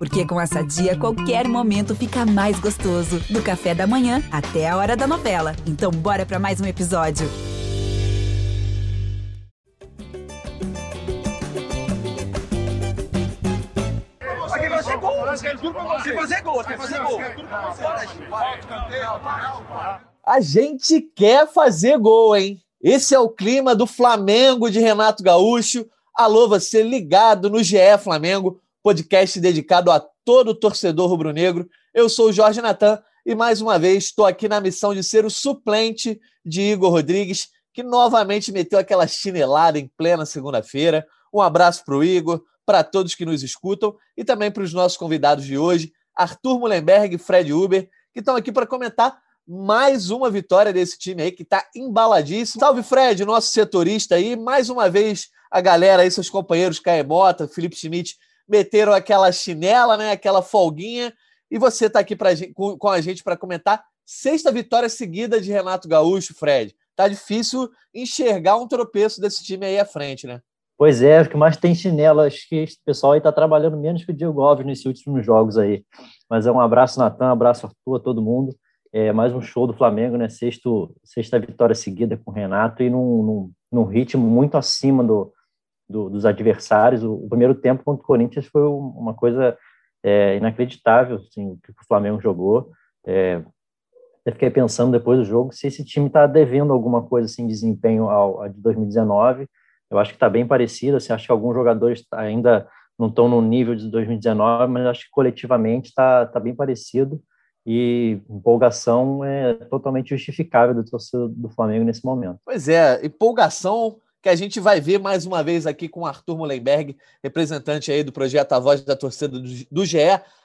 Porque com essa dia, qualquer momento fica mais gostoso. Do café da manhã até a hora da novela. Então, bora para mais um episódio. A gente quer fazer gol, hein? Esse é o clima do Flamengo de Renato Gaúcho. Alô, você ligado no GE Flamengo podcast dedicado a todo torcedor rubro-negro. Eu sou o Jorge Natan e mais uma vez estou aqui na missão de ser o suplente de Igor Rodrigues, que novamente meteu aquela chinelada em plena segunda-feira. Um abraço para o Igor, para todos que nos escutam e também para os nossos convidados de hoje, Arthur Mullenberg e Fred Uber, que estão aqui para comentar mais uma vitória desse time aí que está embaladíssimo. Salve, Fred, nosso setorista aí. Mais uma vez, a galera aí, seus companheiros Caemota, Felipe Schmidt, meteram aquela chinela, né, aquela folguinha, e você está aqui pra, com, com a gente para comentar sexta vitória seguida de Renato Gaúcho, Fred. Tá difícil enxergar um tropeço desse time aí à frente, né? Pois é, o que mais tem chinela, acho que o pessoal aí está trabalhando menos que o Diego Alves nesses últimos jogos aí. Mas é um abraço, Natan, um abraço, Arthur, a todo mundo. É mais um show do Flamengo, né? Sexto, sexta vitória seguida com o Renato e num, num, num ritmo muito acima do, do, dos adversários. O, o, primeiro tempo contra o Corinthians foi uma coisa é, inacreditável, assim, o que o Flamengo jogou. É, eu fiquei pensando depois do jogo se esse time está devendo alguma coisa assim, de desempenho ao, ao de 2019. Eu acho que está bem parecido. Assim, acho que alguns jogadores ainda não estão no nível de 2019, mas acho que coletivamente está tá bem parecido e empolgação é totalmente justificável do torcedor do Flamengo nesse momento. Pois é, empolgação que a gente vai ver mais uma vez aqui com Arthur Mullenberg, representante aí do projeto A Voz da Torcida do GE.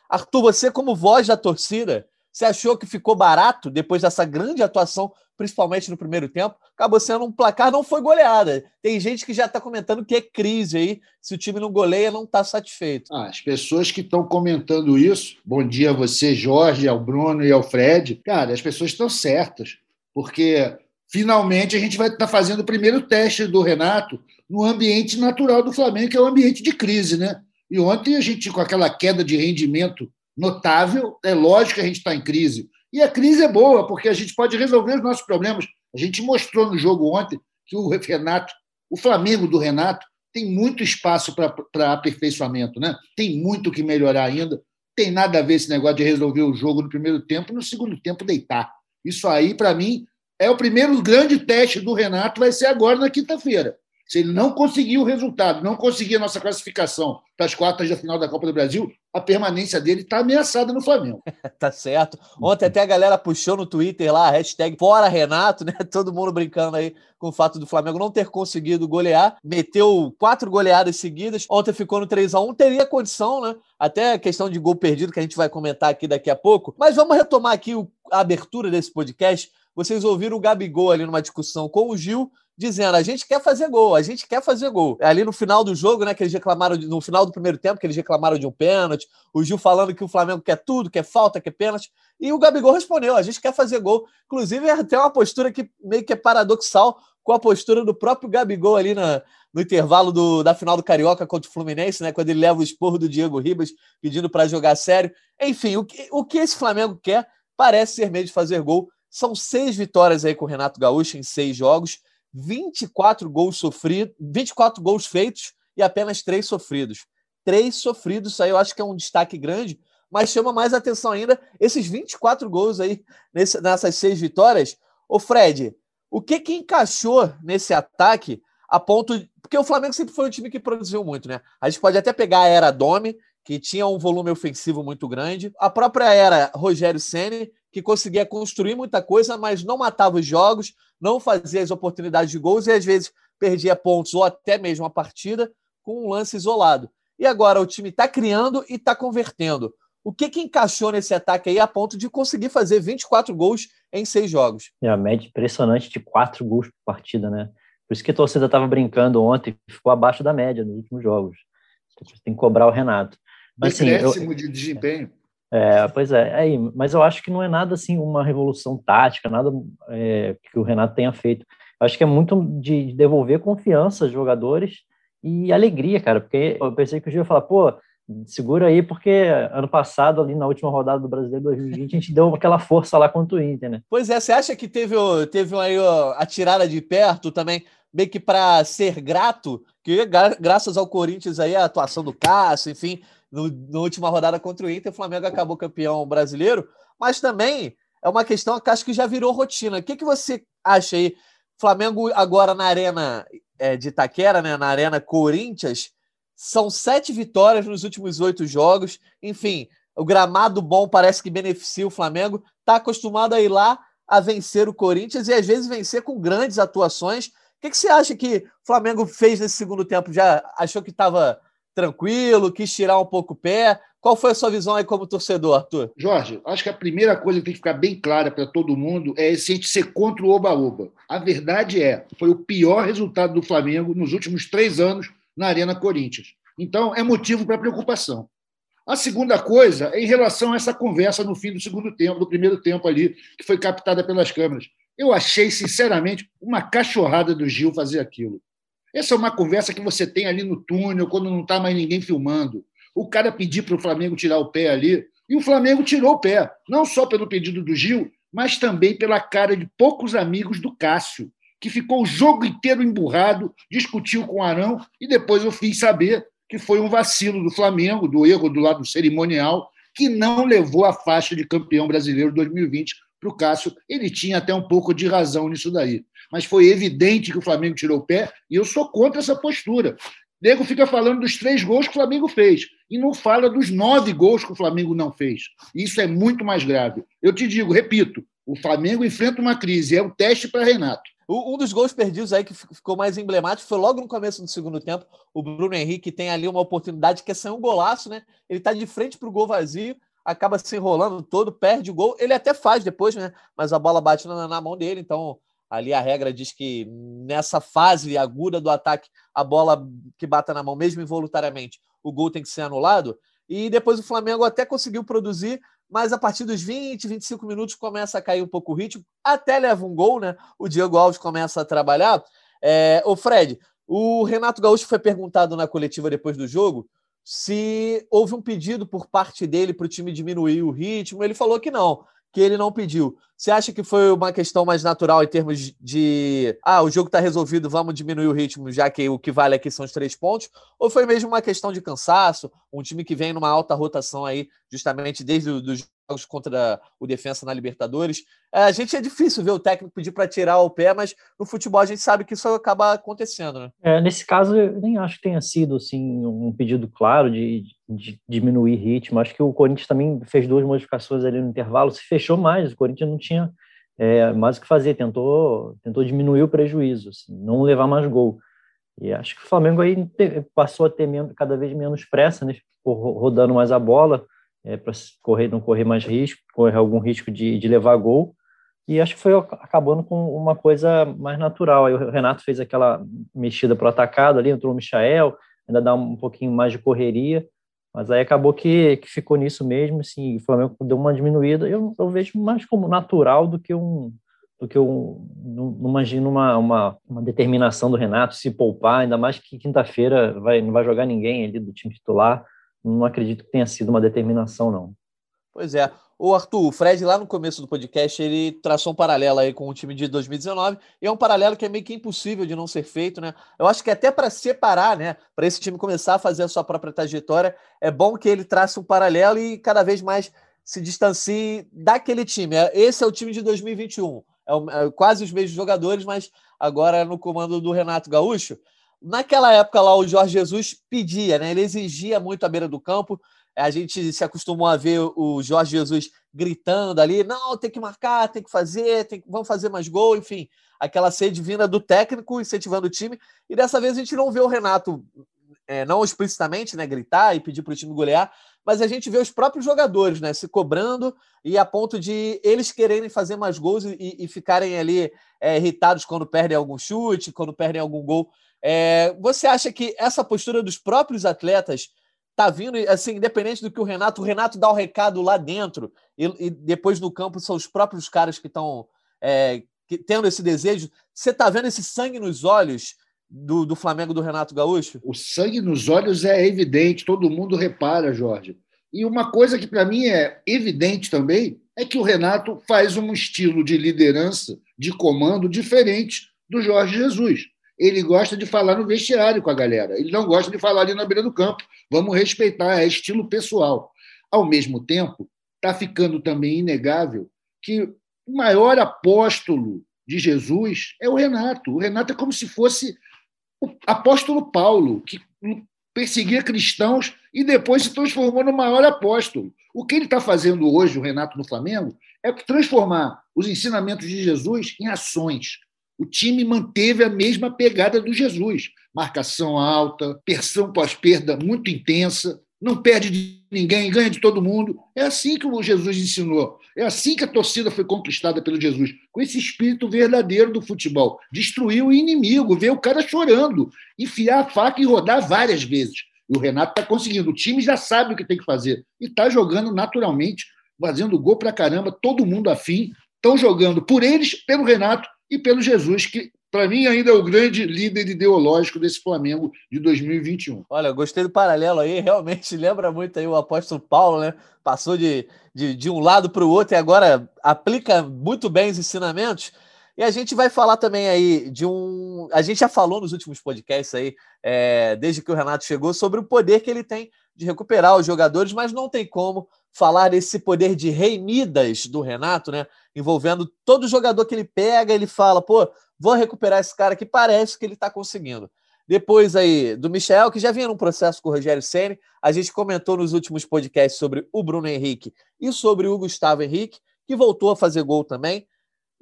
Arthur, você como voz da torcida, você achou que ficou barato depois dessa grande atuação, principalmente no primeiro tempo? Acabou sendo um placar, não foi goleada. Tem gente que já está comentando que é crise aí. Se o time não goleia, não está satisfeito. Ah, as pessoas que estão comentando isso, bom dia a você, Jorge, ao Bruno e ao Fred. Cara, as pessoas estão certas, porque finalmente a gente vai estar fazendo o primeiro teste do Renato no ambiente natural do Flamengo, que é o ambiente de crise, né? E ontem a gente, com aquela queda de rendimento notável, é lógico que a gente está em crise. E a crise é boa, porque a gente pode resolver os nossos problemas. A gente mostrou no jogo ontem que o Renato, o Flamengo do Renato, tem muito espaço para aperfeiçoamento, né? Tem muito que melhorar ainda. Tem nada a ver esse negócio de resolver o jogo no primeiro tempo no segundo tempo deitar. Isso aí, para mim, é o primeiro grande teste do Renato, vai ser agora na quinta-feira. Se ele não conseguir o resultado, não conseguir a nossa classificação para as quartas da final da Copa do Brasil, a permanência dele está ameaçada no Flamengo. tá certo. Ontem até a galera puxou no Twitter lá a hashtag Fora Renato, né? Todo mundo brincando aí com o fato do Flamengo não ter conseguido golear. Meteu quatro goleadas seguidas. Ontem ficou no 3 a 1 Teria condição, né? Até a questão de gol perdido, que a gente vai comentar aqui daqui a pouco. Mas vamos retomar aqui a abertura desse podcast vocês ouviram o Gabigol ali numa discussão com o Gil, dizendo: a gente quer fazer gol, a gente quer fazer gol. Ali no final do jogo, né, que eles reclamaram, no final do primeiro tempo, que eles reclamaram de um pênalti, o Gil falando que o Flamengo quer tudo, quer falta, quer pênalti, e o Gabigol respondeu: a gente quer fazer gol. Inclusive, é até uma postura que meio que é paradoxal com a postura do próprio Gabigol ali na, no intervalo do, da final do Carioca contra o Fluminense, né, quando ele leva o esporro do Diego Ribas pedindo para jogar sério. Enfim, o que, o que esse Flamengo quer parece ser meio de fazer gol. São seis vitórias aí com o Renato Gaúcho em seis jogos, 24 gols sofridos, 24 gols feitos e apenas três sofridos. Três sofridos, isso aí eu acho que é um destaque grande, mas chama mais atenção ainda esses 24 gols aí nesse, nessas seis vitórias. Ô Fred, o que que encaixou nesse ataque a ponto. Porque o Flamengo sempre foi um time que produziu muito, né? A gente pode até pegar a era Domi, que tinha um volume ofensivo muito grande, a própria era Rogério Ceni, que conseguia construir muita coisa, mas não matava os jogos, não fazia as oportunidades de gols e às vezes perdia pontos ou até mesmo a partida com um lance isolado. E agora o time está criando e está convertendo. O que, que encaixou nesse ataque aí a ponto de conseguir fazer 24 gols em seis jogos? É a média impressionante de quatro gols por partida, né? Por isso que a torcida estava brincando ontem, ficou abaixo da média nos últimos jogos. Tem que cobrar o Renato. Mas, assim, eu... de desempenho. É, pois é, aí, mas eu acho que não é nada assim uma revolução tática, nada é, que o Renato tenha feito. Eu acho que é muito de devolver confiança aos jogadores e alegria, cara, porque eu pensei que o Gil ia falar, pô, segura aí, porque ano passado, ali na última rodada do Brasileiro 2020, a gente deu aquela força lá contra o Inter, né? Pois é, você acha que teve, teve aí a tirada de perto também, meio que para ser grato, que graças ao Corinthians aí, a atuação do Cássio, enfim, no, na última rodada contra o Inter, o Flamengo acabou campeão brasileiro, mas também é uma questão que acho que já virou rotina. O que, que você acha aí? Flamengo agora na arena é, de Itaquera, né, na arena Corinthians, são sete vitórias nos últimos oito jogos. Enfim, o gramado bom parece que beneficia o Flamengo. Está acostumado a ir lá a vencer o Corinthians e às vezes vencer com grandes atuações. O que, que você acha que o Flamengo fez nesse segundo tempo? Já achou que estava tranquilo, quis tirar um pouco o pé? Qual foi a sua visão aí como torcedor, Arthur? Jorge, acho que a primeira coisa que tem que ficar bem clara para todo mundo é esse a gente ser contra o Oba-Oba. A verdade é, foi o pior resultado do Flamengo nos últimos três anos na Arena Corinthians. Então, é motivo para preocupação. A segunda coisa é em relação a essa conversa no fim do segundo tempo, do primeiro tempo ali, que foi captada pelas câmeras. Eu achei, sinceramente, uma cachorrada do Gil fazer aquilo. Essa é uma conversa que você tem ali no túnel, quando não está mais ninguém filmando. O cara pedir para o Flamengo tirar o pé ali, e o Flamengo tirou o pé, não só pelo pedido do Gil, mas também pela cara de poucos amigos do Cássio que ficou o jogo inteiro emburrado, discutiu com o Arão, e depois eu fiz saber que foi um vacilo do Flamengo, do erro do lado cerimonial, que não levou a faixa de campeão brasileiro 2020 para o Cássio. Ele tinha até um pouco de razão nisso daí. Mas foi evidente que o Flamengo tirou o pé, e eu sou contra essa postura. O Nego fica falando dos três gols que o Flamengo fez e não fala dos nove gols que o Flamengo não fez. Isso é muito mais grave. Eu te digo, repito, o Flamengo enfrenta uma crise, é um teste para Renato. Um dos gols perdidos aí que ficou mais emblemático foi logo no começo do segundo tempo. O Bruno Henrique tem ali uma oportunidade que é sair um golaço, né? Ele tá de frente para o gol vazio, acaba se enrolando todo, perde o gol. Ele até faz depois, né? Mas a bola bate na, na mão dele, então ali a regra diz que nessa fase aguda do ataque, a bola que bata na mão, mesmo involuntariamente, o gol tem que ser anulado. E depois o Flamengo até conseguiu produzir, mas a partir dos 20, 25 minutos começa a cair um pouco o ritmo, até leva um gol, né? O Diego Alves começa a trabalhar. É, o Fred, o Renato Gaúcho foi perguntado na coletiva depois do jogo se houve um pedido por parte dele para o time diminuir o ritmo. Ele falou que não, que ele não pediu. Você acha que foi uma questão mais natural em termos de ah, o jogo está resolvido, vamos diminuir o ritmo, já que o que vale aqui são os três pontos? Ou foi mesmo uma questão de cansaço? Um time que vem numa alta rotação aí, justamente desde os jogos contra o Defensa na Libertadores. É, a gente é difícil ver o técnico pedir para tirar o pé, mas no futebol a gente sabe que isso acaba acontecendo, né? É, nesse caso, eu nem acho que tenha sido assim, um pedido claro de, de diminuir ritmo. Acho que o Corinthians também fez duas modificações ali no intervalo, se fechou mais. O Corinthians não tinha é, mais o que fazer, tentou, tentou diminuir o prejuízo, assim, não levar mais gol. E acho que o Flamengo aí passou a ter cada vez menos pressa, né? rodando mais a bola é, para correr, não correr mais risco, correr algum risco de, de levar gol. E acho que foi acabando com uma coisa mais natural. Aí o Renato fez aquela mexida para o atacado ali, entrou o Michael, ainda dá um pouquinho mais de correria, mas aí acabou que, que ficou nisso mesmo, assim, o Flamengo deu uma diminuída. Eu, eu vejo mais como natural do que um do que um, não, imagino uma, uma, uma, determinação do Renato se poupar, ainda mais que quinta-feira vai, não vai jogar ninguém ali do time titular não acredito que tenha sido uma determinação, não. Pois é. O Arthur, o Fred, lá no começo do podcast, ele traçou um paralelo aí com o time de 2019, e é um paralelo que é meio que impossível de não ser feito, né? Eu acho que até para separar, né, para esse time começar a fazer a sua própria trajetória, é bom que ele trace um paralelo e cada vez mais se distancie daquele time. É, esse é o time de 2021. É, é quase os mesmos jogadores, mas agora no comando do Renato Gaúcho. Naquela época lá, o Jorge Jesus pedia, né? Ele exigia muito a beira do campo. A gente se acostumou a ver o Jorge Jesus gritando ali: não, tem que marcar, tem que fazer, tem que... vamos fazer mais gol, enfim. Aquela sede vinda do técnico incentivando o time. E dessa vez a gente não vê o Renato, é, não explicitamente, né, gritar e pedir para o time golear, mas a gente vê os próprios jogadores né, se cobrando e a ponto de eles quererem fazer mais gols e, e ficarem ali é, irritados quando perdem algum chute, quando perdem algum gol. É, você acha que essa postura dos próprios atletas tá vindo, assim, independente do que o Renato, o Renato dá o recado lá dentro e, e depois no campo são os próprios caras que estão é, tendo esse desejo. Você tá vendo esse sangue nos olhos do, do Flamengo do Renato Gaúcho? O sangue nos olhos é evidente, todo mundo repara, Jorge. E uma coisa que para mim é evidente também é que o Renato faz um estilo de liderança, de comando diferente do Jorge Jesus. Ele gosta de falar no vestiário com a galera, ele não gosta de falar ali na beira do campo. Vamos respeitar, é estilo pessoal. Ao mesmo tempo, está ficando também inegável que o maior apóstolo de Jesus é o Renato. O Renato é como se fosse o apóstolo Paulo, que perseguia cristãos e depois se transformou no maior apóstolo. O que ele está fazendo hoje, o Renato, no Flamengo, é transformar os ensinamentos de Jesus em ações. O time manteve a mesma pegada do Jesus: marcação alta, pressão pós-perda muito intensa, não perde de ninguém, ganha de todo mundo. É assim que o Jesus ensinou. É assim que a torcida foi conquistada pelo Jesus, com esse espírito verdadeiro do futebol. Destruir o inimigo, ver o cara chorando, enfiar a faca e rodar várias vezes. E o Renato está conseguindo. O time já sabe o que tem que fazer. E está jogando naturalmente, fazendo gol para caramba, todo mundo afim. Estão jogando por eles, pelo Renato e pelo Jesus, que para mim, ainda é o grande líder ideológico desse Flamengo de 2021. Olha, gostei do paralelo aí, realmente lembra muito aí o apóstolo Paulo, né? Passou de, de, de um lado para o outro e agora aplica muito bem os ensinamentos. E a gente vai falar também aí de um. A gente já falou nos últimos podcasts aí, é, desde que o Renato chegou, sobre o poder que ele tem de recuperar os jogadores, mas não tem como falar desse poder de rei Midas do Renato, né? Envolvendo todo jogador que ele pega, ele fala, pô, vou recuperar esse cara que parece que ele está conseguindo. Depois aí do Michel, que já vinha num processo com o Rogério Ceni, a gente comentou nos últimos podcasts sobre o Bruno Henrique e sobre o Gustavo Henrique, que voltou a fazer gol também.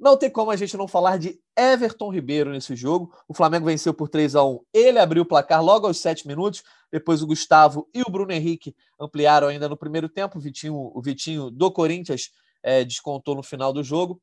Não tem como a gente não falar de Everton Ribeiro nesse jogo. O Flamengo venceu por 3 a 1 Ele abriu o placar logo aos 7 minutos. Depois o Gustavo e o Bruno Henrique ampliaram ainda no primeiro tempo. O Vitinho, o Vitinho do Corinthians é, descontou no final do jogo.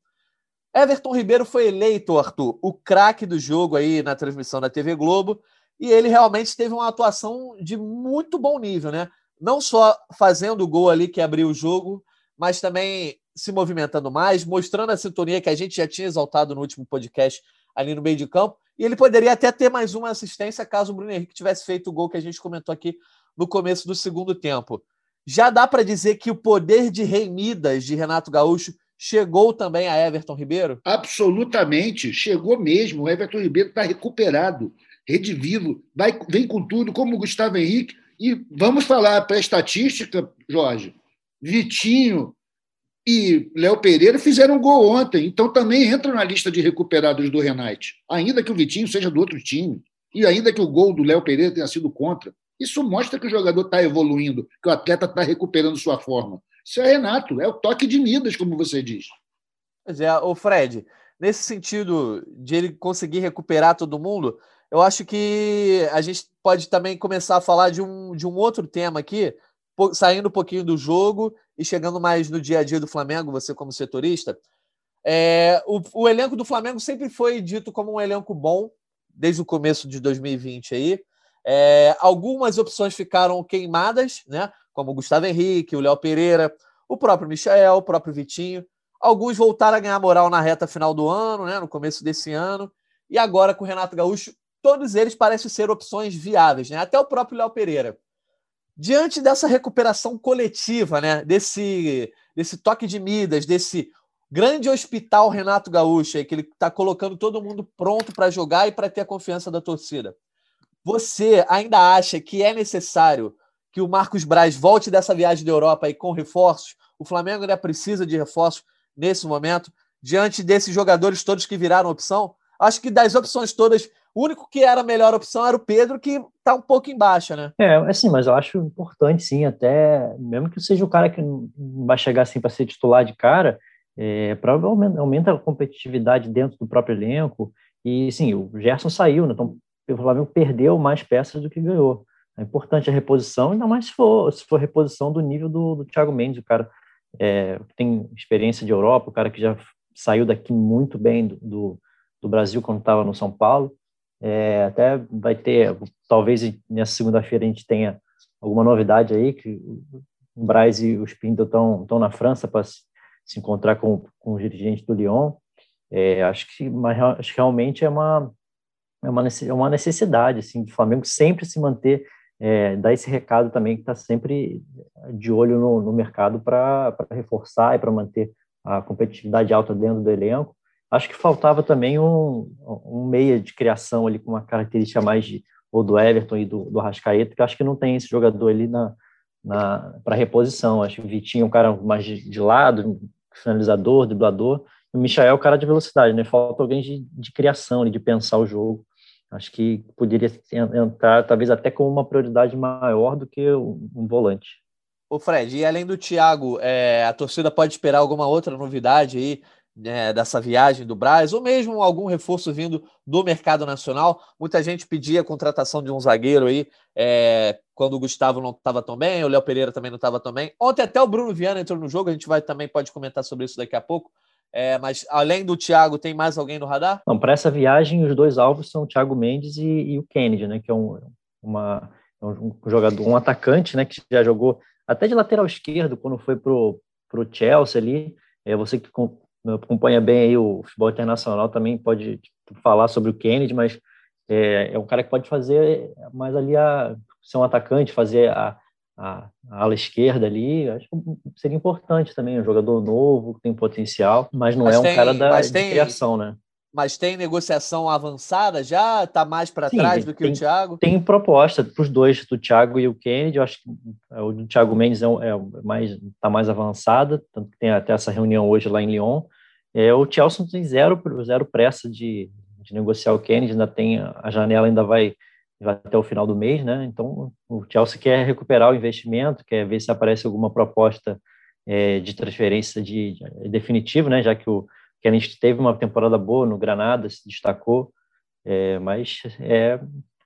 Everton Ribeiro foi eleito, Arthur, o craque do jogo aí na transmissão da TV Globo, e ele realmente teve uma atuação de muito bom nível, né? Não só fazendo o gol ali que abriu o jogo, mas também se movimentando mais, mostrando a sintonia que a gente já tinha exaltado no último podcast ali no meio de campo. E ele poderia até ter mais uma assistência caso o Bruno Henrique tivesse feito o gol que a gente comentou aqui no começo do segundo tempo. Já dá para dizer que o poder de Rei Midas de Renato Gaúcho chegou também a Everton Ribeiro? Absolutamente, chegou mesmo. O Everton Ribeiro está recuperado, redivivo, vai, vem com tudo, como o Gustavo Henrique. E vamos falar para a estatística, Jorge. Vitinho e Léo Pereira fizeram gol ontem, então também entram na lista de recuperados do Renate. Ainda que o Vitinho seja do outro time, e ainda que o gol do Léo Pereira tenha sido contra. Isso mostra que o jogador está evoluindo, que o atleta está recuperando sua forma. Isso é Renato, é o toque de Midas, como você diz. Pois é, o Fred, nesse sentido de ele conseguir recuperar todo mundo, eu acho que a gente pode também começar a falar de um, de um outro tema aqui, saindo um pouquinho do jogo e chegando mais no dia a dia do Flamengo, você como setorista. É, o, o elenco do Flamengo sempre foi dito como um elenco bom, desde o começo de 2020 aí. É, algumas opções ficaram queimadas, né? Como o Gustavo Henrique, o Léo Pereira, o próprio Michel, o próprio Vitinho. Alguns voltaram a ganhar moral na reta final do ano, né? No começo desse ano. E agora com o Renato Gaúcho, todos eles parecem ser opções viáveis, né? Até o próprio Léo Pereira. Diante dessa recuperação coletiva, né? Desse, desse toque de Midas, desse grande hospital Renato Gaúcho, aí, que ele está colocando todo mundo pronto para jogar e para ter a confiança da torcida. Você ainda acha que é necessário que o Marcos Braz volte dessa viagem da Europa aí com reforços? O Flamengo ainda precisa de reforços nesse momento, diante desses jogadores todos que viraram opção? Acho que das opções todas, o único que era a melhor opção era o Pedro, que está um pouco embaixo, né? É, assim, mas eu acho importante, sim, até mesmo que seja o cara que não vai chegar assim para ser titular de cara, é, provavelmente aumenta a competitividade dentro do próprio elenco. E sim, o Gerson saiu, né? Então o Flamengo perdeu mais peças do que ganhou. É importante a reposição, ainda mais se for, se for reposição do nível do, do Thiago Mendes, o cara é, que tem experiência de Europa, o cara que já saiu daqui muito bem do, do, do Brasil quando estava no São Paulo. É, até vai ter, talvez nessa segunda-feira a gente tenha alguma novidade aí, que o Braz e o Spindle estão na França para se, se, encontrar com, com o dirigente do Lyon. É, acho que mas, acho que realmente é uma é uma, é uma necessidade, assim, do Flamengo sempre se manter, é, dar esse recado também que está sempre de olho no, no mercado para reforçar e para manter a competitividade alta dentro do elenco. Acho que faltava também um, um meia de criação ali com uma característica mais de, ou do Everton e do, do Rascaeta, que acho que não tem esse jogador ali na, na para reposição. Acho que o Vitinho é um cara mais de, de lado, finalizador, driblador, o Michael é o cara de velocidade, né? Falta alguém de, de criação, de pensar o jogo. Acho que poderia entrar, talvez até com uma prioridade maior do que um volante. O Fred, e além do Thiago, é, a torcida pode esperar alguma outra novidade aí né, dessa viagem do Braz, ou mesmo algum reforço vindo do mercado nacional. Muita gente pedia a contratação de um zagueiro aí, é, quando o Gustavo não estava tão bem, o Léo Pereira também não estava tão bem. Ontem até o Bruno Viana entrou no jogo, a gente vai também pode comentar sobre isso daqui a pouco. É, mas além do Thiago, tem mais alguém no radar? Não, para essa viagem, os dois alvos são o Thiago Mendes e, e o Kennedy, né? Que é um, uma, é um jogador, um atacante, né? Que já jogou até de lateral esquerdo quando foi pro, pro Chelsea ali. É, você que acompanha bem aí o futebol internacional também pode falar sobre o Kennedy, mas é, é um cara que pode fazer mais ali a ser um atacante, fazer a, a, a ala esquerda ali, acho que seria importante também, um jogador novo, que tem potencial, mas não mas é tem, um cara da tem, criação, né? Mas tem negociação avançada já? Está mais para trás do que tem, o Thiago? Tem proposta para os dois, do Thiago e o Kennedy. Eu acho que o do Thiago Mendes é, é mais está mais avançada, tanto que tem até essa reunião hoje lá em Lyon. É, o Chelsea tem zero, zero pressa de, de negociar o Kennedy, ainda tem a janela ainda vai, vai até o final do mês, né? Então o Chelsea quer recuperar o investimento, quer ver se aparece alguma proposta é, de transferência de, de, definitiva, né? Já que o que a gente teve uma temporada boa no Granada, se destacou, é, mas é,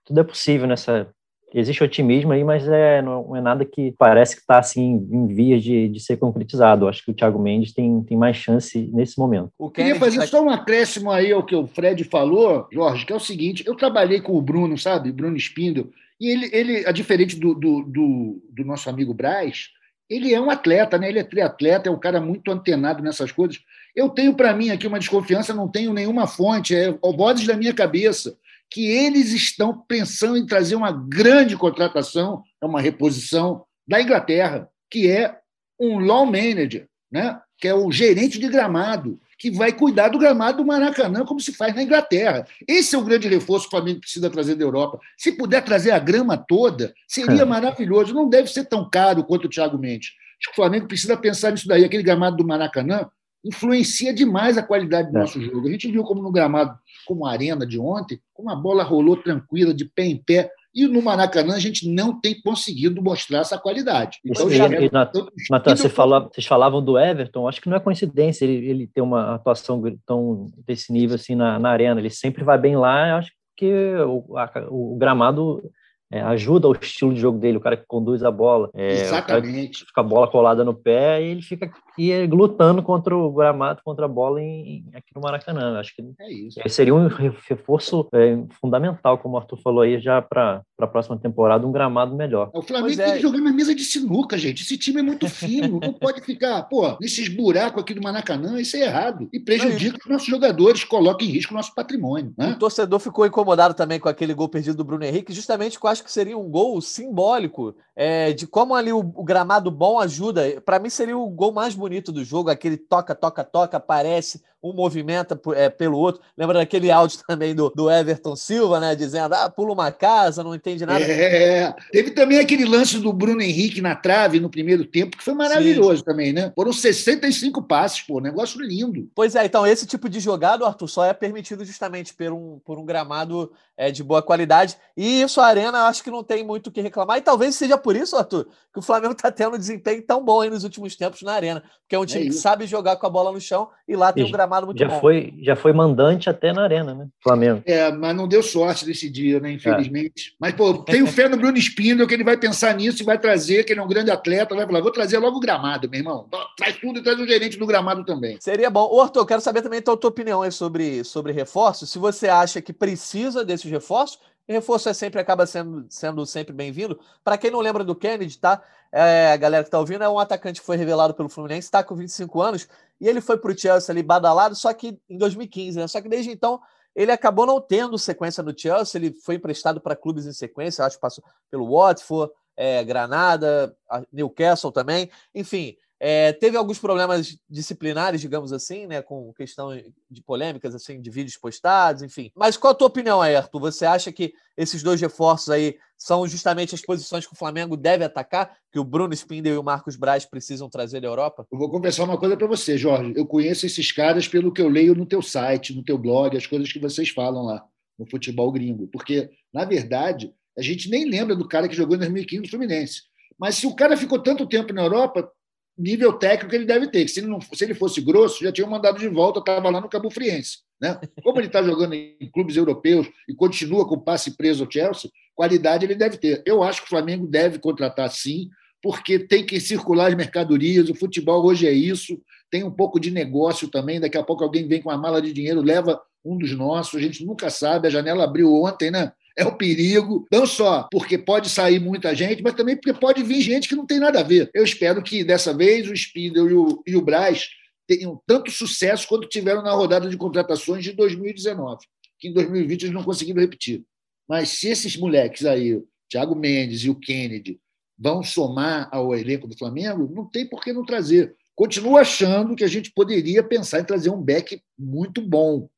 tudo é possível nessa. Existe otimismo aí, mas é, não é nada que parece que está assim, em vias de, de ser concretizado. Acho que o Thiago Mendes tem, tem mais chance nesse momento. Eu queria fazer tá... só um acréscimo aí ao que o Fred falou, Jorge, que é o seguinte: eu trabalhei com o Bruno, sabe? Bruno Spindel, e ele, ele a diferente do, do, do, do nosso amigo Braz, ele é um atleta, né? ele é triatleta, é um cara muito antenado nessas coisas. Eu tenho para mim aqui uma desconfiança, não tenho nenhuma fonte, é vozes da minha cabeça, que eles estão pensando em trazer uma grande contratação, é uma reposição da Inglaterra, que é um law manager, né? que é o gerente de gramado, que vai cuidar do gramado do Maracanã, como se faz na Inglaterra. Esse é o grande reforço que o Flamengo precisa trazer da Europa. Se puder trazer a grama toda, seria é. maravilhoso. Não deve ser tão caro quanto o Thiago Mendes. Acho que o Flamengo precisa pensar nisso daí. Aquele gramado do Maracanã influencia demais a qualidade do é. nosso jogo. A gente viu como no gramado, como a arena de ontem, como a bola rolou tranquila, de pé em pé. E no Maracanã a gente não tem conseguido mostrar essa qualidade. Então, já... e, Natan, você fala, vocês falavam do Everton, acho que não é coincidência ele, ele ter uma atuação tão desse nível assim na, na arena. Ele sempre vai bem lá, acho que o, a, o gramado é, ajuda o estilo de jogo dele, o cara que conduz a bola. É, Exatamente. Fica a bola colada no pé e ele fica aqui lutando contra o gramado, contra a bola em, aqui no Maracanã. Acho que é isso. seria um reforço é, fundamental, como o Arthur falou aí, já para a próxima temporada, um gramado melhor. O Flamengo é. tem que jogar na mesa de sinuca, gente. Esse time é muito fino, não pode ficar, pô, nesses buracos aqui do Maracanã, isso é errado. E prejudica os nossos jogadores, coloca em risco o nosso patrimônio. Né? O torcedor ficou incomodado também com aquele gol perdido do Bruno Henrique, justamente com a acho que seria um gol simbólico é, de como ali o, o gramado bom ajuda. Para mim, seria o gol mais bonito do jogo, aquele toca, toca, toca, aparece, um movimenta é, pelo outro. Lembra daquele áudio também do, do Everton Silva, né? Dizendo, ah, pula uma casa, não entende nada. É, teve também aquele lance do Bruno Henrique na trave no primeiro tempo, que foi maravilhoso Sim. também, né? Foram 65 passes, pô, negócio lindo. Pois é, então esse tipo de jogada, Arthur, só é permitido justamente por um, por um gramado é, de boa qualidade. E isso a Arena acho que não tem muito o que reclamar. E talvez seja por isso, Arthur, que o Flamengo está tendo um desempenho tão bom aí nos últimos tempos na Arena. Porque é um time é que sabe jogar com a bola no chão e lá tem um gramado muito já bom. Foi, já foi mandante até na Arena, né? Flamengo. É, mas não deu sorte nesse dia, né? Infelizmente. É. Mas, pô, tenho fé no Bruno Spindle, que ele vai pensar nisso e vai trazer, que ele é um grande atleta, vai falar, vou trazer logo o gramado, meu irmão. Traz tudo e traz o gerente do gramado também. Seria bom. Ô, Arthur, eu quero saber também então, a tua opinião aí sobre, sobre reforços. Se você acha que precisa desses reforços, reforço é sempre acaba sendo, sendo sempre bem-vindo. Para quem não lembra do Kennedy, tá? É, a galera que tá ouvindo é um atacante que foi revelado pelo Fluminense, está com 25 anos, e ele foi para o Chelsea ali badalado, só que em 2015, né? Só que desde então ele acabou não tendo sequência no Chelsea, ele foi emprestado para clubes em sequência, acho que passou pelo Watford, é, Granada, Newcastle também, enfim, é, teve alguns problemas disciplinares, digamos assim, né, com questão de polêmicas, assim, de vídeos postados, enfim. Mas qual a tua opinião aí, Arthur? Você acha que esses dois reforços aí são justamente as posições que o Flamengo deve atacar, que o Bruno Spindel e o Marcos Braz precisam trazer da Europa? Eu vou confessar uma coisa para você, Jorge. Eu conheço esses caras pelo que eu leio no teu site, no teu blog, as coisas que vocês falam lá no futebol gringo. Porque, na verdade, a gente nem lembra do cara que jogou em 2015 no Fluminense. Mas se o cara ficou tanto tempo na Europa, nível técnico ele deve ter. Se ele, não, se ele fosse grosso, já tinha mandado de volta, estava lá no Cabo Friense. Né? Como ele está jogando em clubes europeus e continua com passe preso ao Chelsea, qualidade ele deve ter. Eu acho que o Flamengo deve contratar sim, porque tem que circular as mercadorias, o futebol hoje é isso, tem um pouco de negócio também, daqui a pouco alguém vem com uma mala de dinheiro, leva um dos nossos, a gente nunca sabe, a janela abriu ontem, né? É o perigo, não só porque pode sair muita gente, mas também porque pode vir gente que não tem nada a ver. Eu espero que dessa vez o Spindle e o, e o Braz tenham tanto sucesso quanto tiveram na rodada de contratações de 2019, que em 2020 eles não conseguiram repetir. Mas se esses moleques aí, o Thiago Mendes e o Kennedy, vão somar ao elenco do Flamengo, não tem por que não trazer. Continuo achando que a gente poderia pensar em trazer um back muito bom,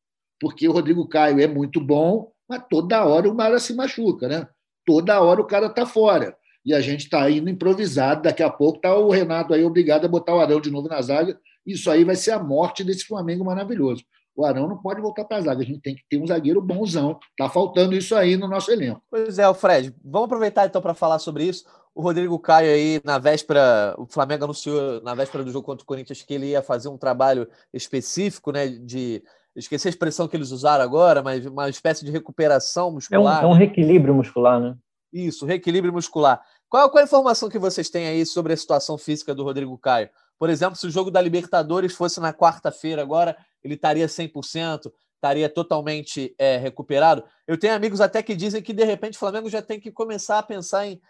porque o Rodrigo Caio é muito bom, mas toda hora o Mara se machuca, né? Toda hora o cara está fora. E a gente está indo improvisado. Daqui a pouco está o Renato aí obrigado a botar o Arão de novo na zaga. Isso aí vai ser a morte desse Flamengo maravilhoso. O Arão não pode voltar para a zaga. A gente tem que ter um zagueiro bonzão. Está faltando isso aí no nosso elenco. Pois é, Fred. Vamos aproveitar então para falar sobre isso. O Rodrigo Caio aí, na véspera, o Flamengo anunciou na véspera do jogo contra o Corinthians que ele ia fazer um trabalho específico, né, de esqueci a expressão que eles usaram agora, mas uma espécie de recuperação muscular. É um, é um reequilíbrio muscular, né? Isso, reequilíbrio muscular. Qual, qual a informação que vocês têm aí sobre a situação física do Rodrigo Caio? Por exemplo, se o jogo da Libertadores fosse na quarta-feira agora, ele estaria 100%, estaria totalmente é, recuperado. Eu tenho amigos até que dizem que, de repente, o Flamengo já tem que começar a pensar em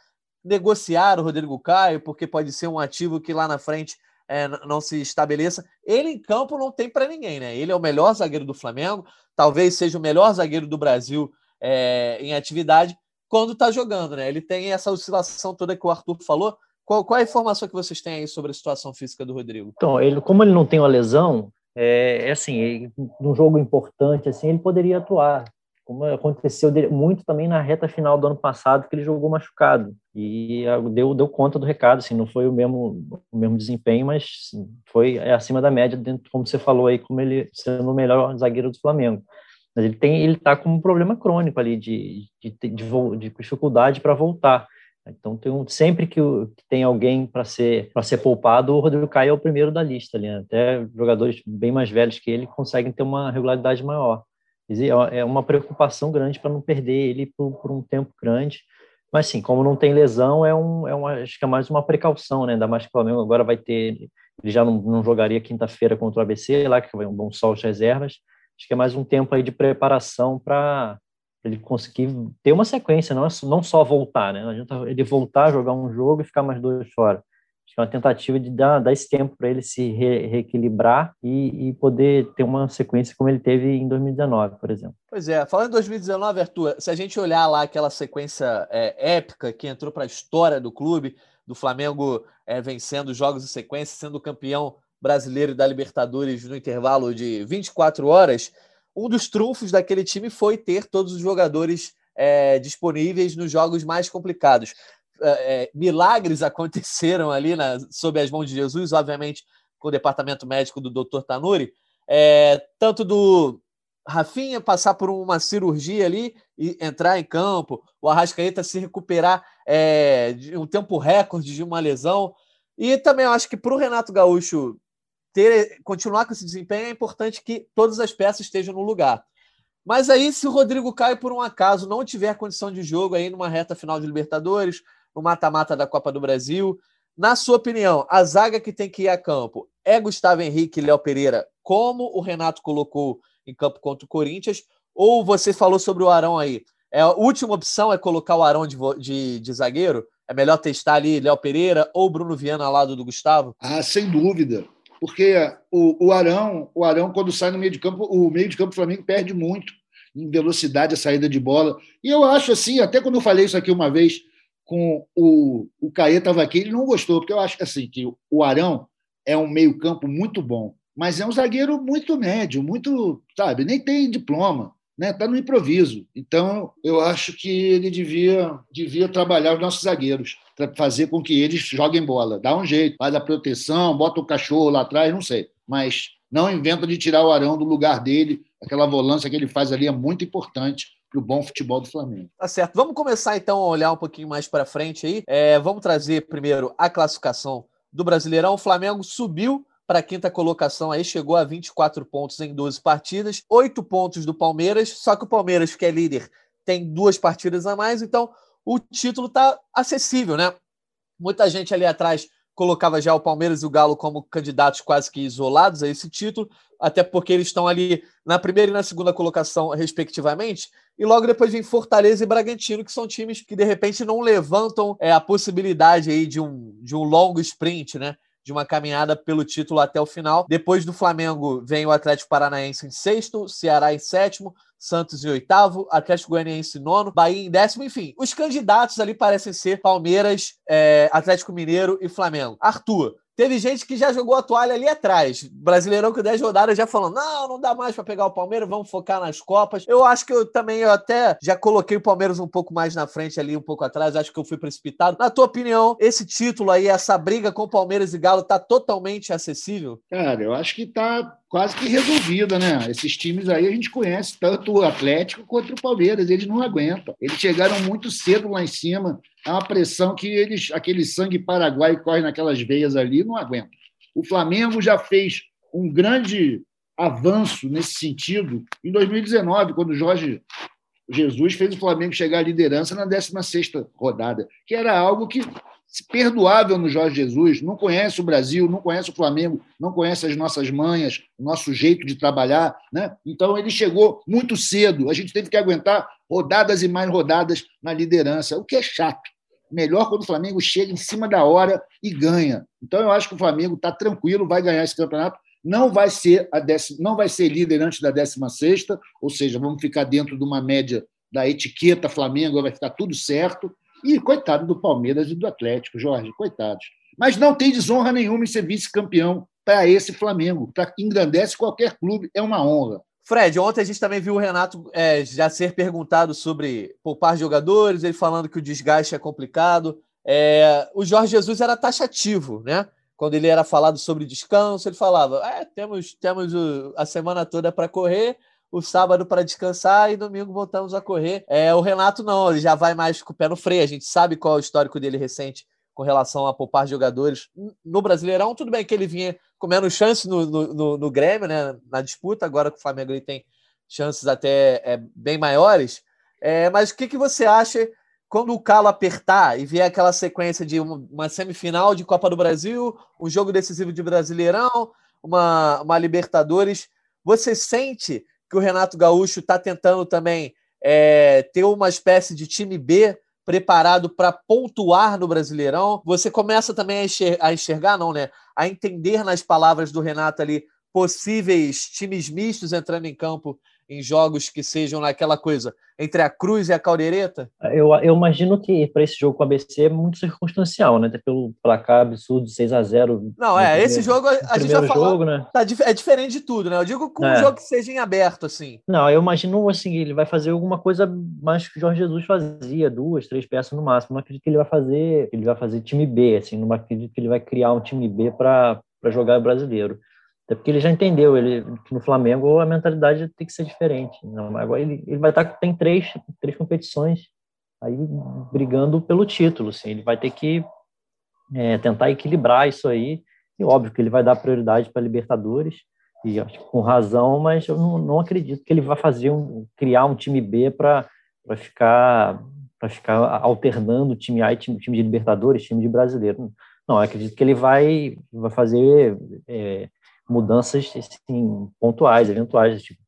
negociar o Rodrigo Caio, porque pode ser um ativo que lá na frente é, não se estabeleça. Ele em campo não tem para ninguém, né? Ele é o melhor zagueiro do Flamengo, talvez seja o melhor zagueiro do Brasil é, em atividade quando está jogando, né? Ele tem essa oscilação toda que o Arthur falou. Qual, qual é a informação que vocês têm aí sobre a situação física do Rodrigo? Então, ele, como ele não tem uma lesão, é, é assim, ele, num jogo importante assim, ele poderia atuar como aconteceu muito também na reta final do ano passado, que ele jogou machucado e deu, deu conta do recado, assim, não foi o mesmo, o mesmo desempenho, mas foi é acima da média, dentro, como você falou aí, como ele sendo o melhor zagueiro do Flamengo. Mas ele tem, ele está com um problema crônico ali de, de, de, de dificuldade para voltar. Então, tem um, sempre que, que, tem alguém para ser para ser poupado, o Rodrigo Caio é o primeiro da lista ali. Né? Até jogadores bem mais velhos que ele conseguem ter uma regularidade maior. É uma preocupação grande para não perder ele por, por, um tempo grande. Mas, sim, como não tem lesão, é, um, é uma, acho que é mais uma precaução, né? Ainda mais que o Flamengo agora vai ter. Ele já não, não jogaria quinta-feira contra o ABC, lá que vai um bom sol de reservas. Acho que é mais um tempo aí de preparação para ele conseguir ter uma sequência, não, é, não só voltar, né? Não adianta ele voltar, jogar um jogo e ficar mais dois fora é uma tentativa de dar, dar esse tempo para ele se re, reequilibrar e, e, poder ter uma sequência como ele teve em 2019, por exemplo. Pois é, falando em 2019, Arthur, se a gente olhar lá aquela sequência é, épica que entrou para a história do clube, do Flamengo é, vencendo jogos em sequência, sendo campeão brasileiro da Libertadores no intervalo de 24 horas, um dos trunfos daquele time foi ter todos os jogadores é, disponíveis nos jogos mais complicados. É, milagres aconteceram ali na, sob as mãos de Jesus, obviamente com o departamento médico do Dr. Tanuri, é, tanto do Rafinha passar por uma cirurgia ali e entrar em campo, o Arrascaeta se recuperar é, de um tempo recorde de uma lesão, e também acho que para o Renato Gaúcho ter, continuar com esse desempenho é importante que todas as peças estejam no lugar. Mas aí, se o Rodrigo Caio, por um acaso, não tiver condição de jogo aí numa reta final de Libertadores, no mata-mata da Copa do Brasil. Na sua opinião, a zaga que tem que ir a campo é Gustavo Henrique e Léo Pereira, como o Renato colocou em campo contra o Corinthians? Ou você falou sobre o Arão aí? É, a última opção é colocar o Arão de, de, de zagueiro? É melhor testar ali Léo Pereira ou Bruno Viana ao lado do Gustavo? Ah, sem dúvida. Porque o, o Arão, o Arão, quando sai no meio de campo, o meio de campo do Flamengo perde muito. em velocidade a saída de bola. E eu acho assim, até quando eu falei isso aqui uma vez com o, o Caê estava aqui, ele não gostou, porque eu acho assim, que o Arão é um meio-campo muito bom, mas é um zagueiro muito médio, muito, sabe, nem tem diploma, né? Tá no improviso. Então, eu acho que ele devia devia trabalhar os nossos zagueiros, para fazer com que eles joguem bola. Dá um jeito, faz a proteção, bota o cachorro lá atrás, não sei, mas não inventa de tirar o Arão do lugar dele. Aquela volância que ele faz ali é muito importante para o bom futebol do Flamengo. Tá certo. Vamos começar então a olhar um pouquinho mais para frente aí. É, vamos trazer primeiro a classificação do Brasileirão. O Flamengo subiu para a quinta colocação aí, chegou a 24 pontos em 12 partidas, 8 pontos do Palmeiras, só que o Palmeiras, que é líder, tem duas partidas a mais, então o título está acessível, né? Muita gente ali atrás colocava já o Palmeiras e o Galo como candidatos quase que isolados a esse título, até porque eles estão ali na primeira e na segunda colocação, respectivamente, e logo depois vem Fortaleza e Bragantino, que são times que de repente não levantam é, a possibilidade aí de um, de um longo sprint, né? De uma caminhada pelo título até o final. Depois do Flamengo vem o Atlético Paranaense em sexto, Ceará em sétimo, Santos em oitavo, Atlético Goianiense em nono, Bahia em décimo, enfim. Os candidatos ali parecem ser Palmeiras, é, Atlético Mineiro e Flamengo. Arthur, Teve gente que já jogou a toalha ali atrás. Brasileirão com 10 rodadas já falando: não, não dá mais para pegar o Palmeiras, vamos focar nas Copas. Eu acho que eu também eu até já coloquei o Palmeiras um pouco mais na frente ali, um pouco atrás. Acho que eu fui precipitado. Na tua opinião, esse título aí, essa briga com Palmeiras e Galo, tá totalmente acessível? Cara, eu acho que tá quase que resolvida, né? Esses times aí a gente conhece tanto o Atlético quanto o Palmeiras, eles não aguentam. Eles chegaram muito cedo lá em cima, é uma pressão que eles, aquele sangue paraguai que corre naquelas veias ali, não aguenta. O Flamengo já fez um grande avanço nesse sentido em 2019, quando o Jorge Jesus fez o Flamengo chegar à liderança na 16ª rodada, que era algo que perdoável no Jorge Jesus, não conhece o Brasil, não conhece o Flamengo, não conhece as nossas manhas, o nosso jeito de trabalhar, né? Então ele chegou muito cedo, a gente teve que aguentar rodadas e mais rodadas na liderança, o que é chato. Melhor quando o Flamengo chega em cima da hora e ganha. Então eu acho que o Flamengo está tranquilo, vai ganhar esse campeonato, não vai ser a décima, não vai ser líder antes da 16 sexta, ou seja, vamos ficar dentro de uma média da etiqueta Flamengo, vai ficar tudo certo. E coitado do Palmeiras e do Atlético, Jorge, coitados. Mas não tem desonra nenhuma em ser vice-campeão para esse Flamengo, para que engrandece qualquer clube, é uma honra. Fred, ontem a gente também viu o Renato é, já ser perguntado sobre poupar jogadores, ele falando que o desgaste é complicado. É, o Jorge Jesus era taxativo, né? Quando ele era falado sobre descanso, ele falava: é, temos, temos a semana toda para correr, o sábado para descansar e domingo voltamos a correr. É, o Renato não, ele já vai mais com o pé no freio. A gente sabe qual é o histórico dele recente com relação a poupar jogadores no Brasileirão. Tudo bem que ele vinha comendo chance no, no, no, no Grêmio, né, na disputa, agora que o Flamengo ele tem chances até é, bem maiores. É, mas o que, que você acha quando o calo apertar e vier aquela sequência de uma, uma semifinal de Copa do Brasil, um jogo decisivo de Brasileirão, uma, uma Libertadores, você sente que o Renato Gaúcho está tentando também é, ter uma espécie de time B preparado para pontuar no Brasileirão. Você começa também a enxergar, a enxergar, não, né? A entender nas palavras do Renato ali possíveis times mistos entrando em campo em jogos que sejam naquela coisa entre a Cruz e a Caldeireta? Eu, eu imagino que para esse jogo com a ABC é muito circunstancial, né? Até pelo placar absurdo 6 a 0 Não, é, esse jogo a gente já falou. Jogo, né? Tá, é diferente de tudo, né? Eu digo com é. um jogo que seja em aberto, assim. Não, eu imagino assim, ele vai fazer alguma coisa mais que o Jorge Jesus fazia, duas, três peças no máximo. Não acredito que ele vai fazer, ele vai fazer time B, assim, não acredito que ele vai criar um time B para jogar brasileiro. Até porque ele já entendeu ele, no Flamengo a mentalidade tem que ser diferente. Não, agora ele, ele vai estar tá, tem três, três competições aí brigando pelo título. Assim, ele vai ter que é, tentar equilibrar isso aí. E óbvio que ele vai dar prioridade para Libertadores, e acho que com razão, mas eu não, não acredito que ele vai fazer um, criar um time B para ficar para ficar alternando time A e time, time de Libertadores, time de brasileiro. Não, acredito que ele vai, vai fazer é, mudanças assim, pontuais, eventuais, tipo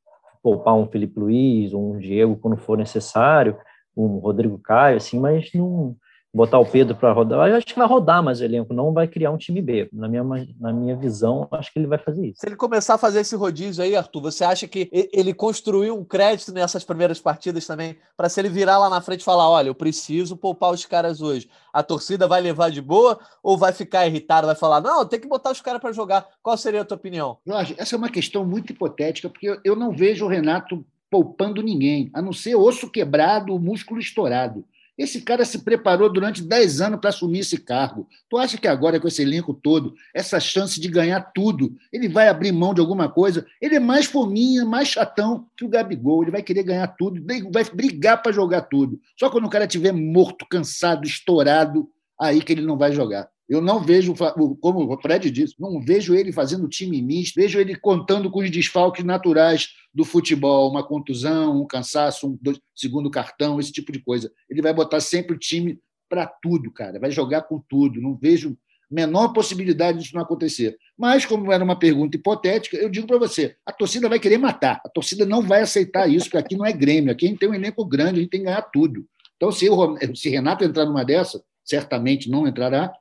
poupar um Felipe Luiz um Diego quando for necessário, um Rodrigo Caio, assim, mas não, botar o Pedro para rodar. Eu acho que vai rodar mais o elenco, não vai criar um time B. Na minha, na minha visão, acho que ele vai fazer isso. Se ele começar a fazer esse rodízio aí, Arthur, você acha que ele construiu um crédito nessas primeiras partidas também, para se ele virar lá na frente e falar: olha, eu preciso poupar os caras hoje. A torcida vai levar de boa ou vai ficar irritada, vai falar: não, tem que botar os caras para jogar? Qual seria a tua opinião? Jorge, essa é uma questão muito hipotética, porque eu não vejo o Renato poupando ninguém, a não ser osso quebrado, músculo estourado. Esse cara se preparou durante 10 anos para assumir esse cargo. Tu acha que agora, com esse elenco todo, essa chance de ganhar tudo, ele vai abrir mão de alguma coisa? Ele é mais fominha, mais chatão que o Gabigol. Ele vai querer ganhar tudo, vai brigar para jogar tudo. Só quando o cara estiver morto, cansado, estourado, aí que ele não vai jogar. Eu não vejo, como o Fred disse, não vejo ele fazendo time misto, vejo ele contando com os desfalques naturais do futebol, uma contusão, um cansaço, um segundo cartão, esse tipo de coisa. Ele vai botar sempre o time para tudo, cara, vai jogar com tudo. Não vejo menor possibilidade disso não acontecer. Mas, como era uma pergunta hipotética, eu digo para você: a torcida vai querer matar, a torcida não vai aceitar isso, porque aqui não é Grêmio, aqui a gente tem um elenco grande, a gente tem que ganhar tudo. Então, se, o, se Renato entrar numa dessa, certamente não entrará,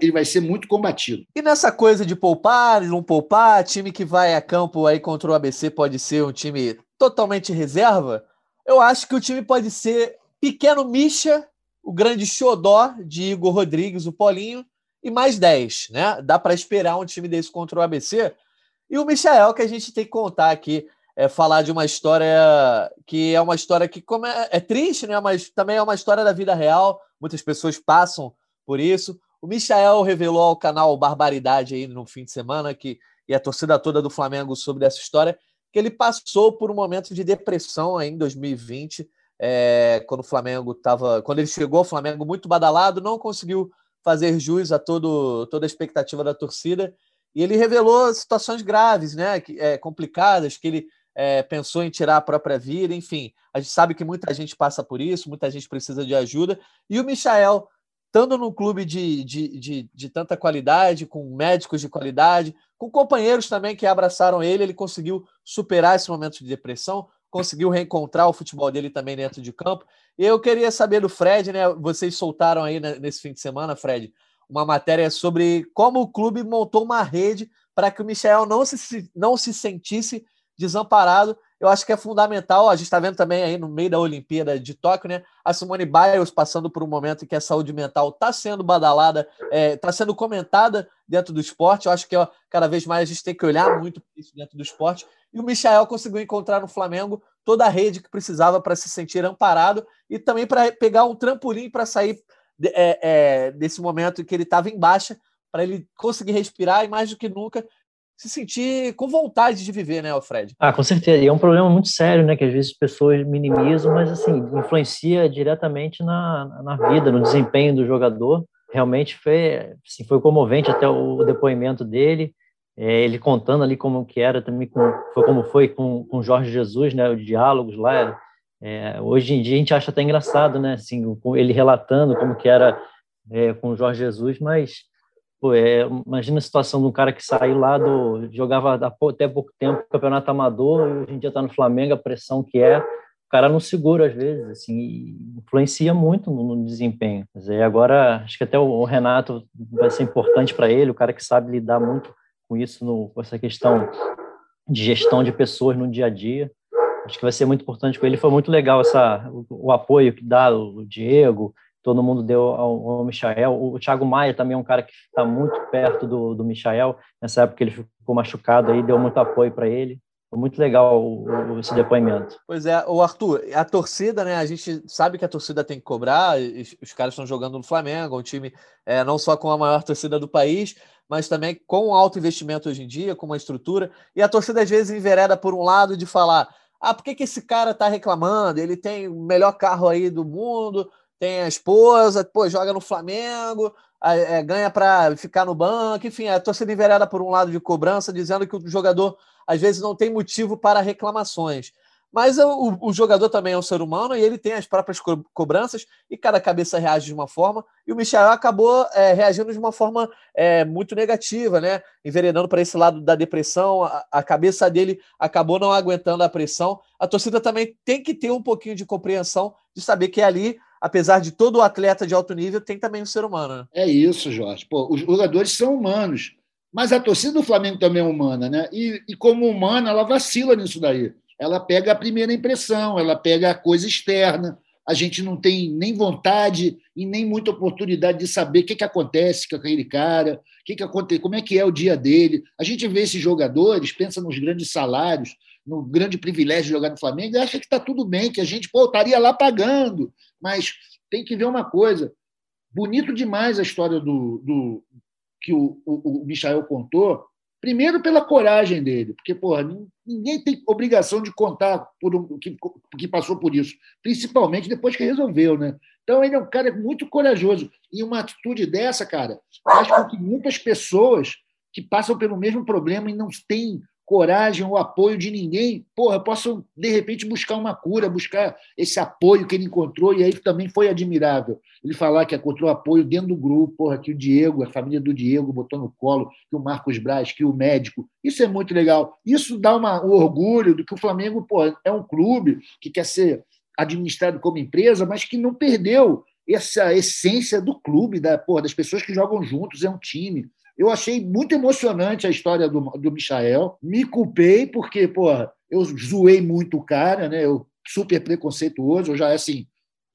ele vai ser muito combatido. E nessa coisa de poupar, não poupar, time que vai a campo aí contra o ABC pode ser um time totalmente reserva? Eu acho que o time pode ser pequeno Misha, o grande xodó de Igor Rodrigues, o Polinho, e mais 10, né? Dá para esperar um time desse contra o ABC. E o Michael, que a gente tem que contar aqui, é falar de uma história que é uma história que como é, é triste, né? Mas também é uma história da vida real. Muitas pessoas passam por isso. O Michael revelou ao canal Barbaridade aí no fim de semana que e a torcida toda do Flamengo soube dessa história que ele passou por um momento de depressão aí em 2020, é, quando o Flamengo estava, quando ele chegou ao Flamengo muito badalado, não conseguiu fazer jus a todo, toda a expectativa da torcida. E ele revelou situações graves, né, que, é, complicadas, que ele é, pensou em tirar a própria vida, enfim, a gente sabe que muita gente passa por isso, muita gente precisa de ajuda. E o Michael estando num clube de, de, de, de, tanta qualidade, com médicos de qualidade, com companheiros também que abraçaram ele, ele conseguiu superar esse momento de depressão, conseguiu reencontrar o futebol dele também dentro de campo. Eu queria saber do Fred, né? Vocês soltaram aí nesse fim de semana, Fred, uma matéria sobre como o clube montou uma rede para que o Michel não se, não se sentisse desamparado eu acho que é fundamental. A gente está vendo também aí no meio da Olimpíada de Tóquio, né? A Simone Biles passando por um momento em que a saúde mental está sendo badalada, está é, tá sendo comentada dentro do esporte. Eu acho que ó, cada vez mais a gente tem que olhar muito isso dentro do esporte. E o Michael conseguiu encontrar no Flamengo toda a rede que precisava para se sentir amparado e também para pegar um trampolim para sair é, é, desse momento em que ele estava em baixa, para ele conseguir respirar e mais do que nunca se sentir com vontade de viver, né, Alfred? Ah, com certeza. E é um problema muito sério, né, que às vezes as pessoas minimizam, mas assim, influencia diretamente na, na vida, no desempenho do jogador. Realmente foi, assim, foi comovente até o depoimento dele, é, ele contando ali como que era também, com, foi como foi com, com Jorge Jesus, né, os diálogos lá. É, hoje em dia a gente acha até engraçado, né, assim, ele relatando como que era é, com Jorge Jesus, mas É, imagina a situação de um cara que saiu lá do. jogava até pouco tempo campeonato amador e hoje em dia está no Flamengo, a pressão que é. O cara não segura às vezes, assim, influencia muito no, no desempenho. E agora, acho que até o, Renato vai ser importante para ele, o cara que sabe lidar muito com isso, no, com essa questão de gestão de pessoas no dia a dia. Acho que vai ser muito importante com ele. Foi muito legal essa, o, o apoio que dá o Diego, todo mundo deu ao, ao Michael. O Thiago Maia também é um cara que está muito perto do, do Michael. Nessa época ele ficou machucado aí, deu muito apoio para ele. Foi muito legal o, o, esse depoimento. Pois é, o Arthur, a torcida, né? A gente sabe que a torcida tem que cobrar. Os caras estão jogando no Flamengo, um time é, não só com a maior torcida do país, mas também com alto investimento hoje em dia, com uma estrutura. E a torcida às vezes envereda por um lado de falar: ah, por que, que esse cara está reclamando? Ele tem o melhor carro aí do mundo, tem a esposa, pô, joga no Flamengo, é, ganha para ficar no banco, enfim, a torcida envereda por um lado de cobrança, dizendo que o jogador às vezes não tem motivo para reclamações. Mas o, o, jogador também é um ser humano e ele tem as próprias co cobranças e cada cabeça reage de uma forma. E o Michel acabou é, reagindo de uma forma é, muito negativa, né? Enveredando para esse lado da depressão. A, a, cabeça dele acabou não aguentando a pressão. A torcida também tem que ter um pouquinho de compreensão de saber que ali apesar de todo atleta de alto nível, tem também o ser humano. Né? É isso, Jorge. Pô, os jogadores são humanos, mas a torcida do Flamengo também é humana, né? E, e como humana, ela vacila nisso daí. Ela pega a primeira impressão, ela pega a coisa externa. A gente não tem nem vontade e nem muita oportunidade de saber o que, que acontece com aquele cara, que, que acontece, como é que é o dia dele. A gente vê esses jogadores, pensa nos grandes salários, no grande privilégio de jogar no Flamengo, acha que está tudo bem, que a gente pô, estaria lá pagando. Mas tem que ver uma coisa. Bonito demais a história do, do que o, o, o Michael contou. Primeiro pela coragem dele, porque porra, ninguém tem obrigação de contar por um, que, que passou por isso, principalmente depois que resolveu, né? Então ele é um cara muito corajoso e uma atitude dessa, cara, faz com que muitas pessoas que passam pelo mesmo problema e não têm coragem ou apoio de ninguém, porra, posso de repente buscar uma cura, buscar esse apoio que ele encontrou, e aí também foi admirável. Ele falar que encontrou apoio dentro do grupo, porra, que o Diego, a família do Diego botou no colo, que o Marcos Braz, que o médico. Isso é muito legal. Isso dá uma, um orgulho do que o Flamengo porra, é um clube que quer ser administrado como empresa, mas que não perdeu essa essência do clube, da, porra, das pessoas que jogam juntos, é um time. Eu achei muito emocionante a história do, do Michael. Me culpei, porque, porra, eu zoei muito o cara, né? Eu super preconceituoso. Eu já, assim,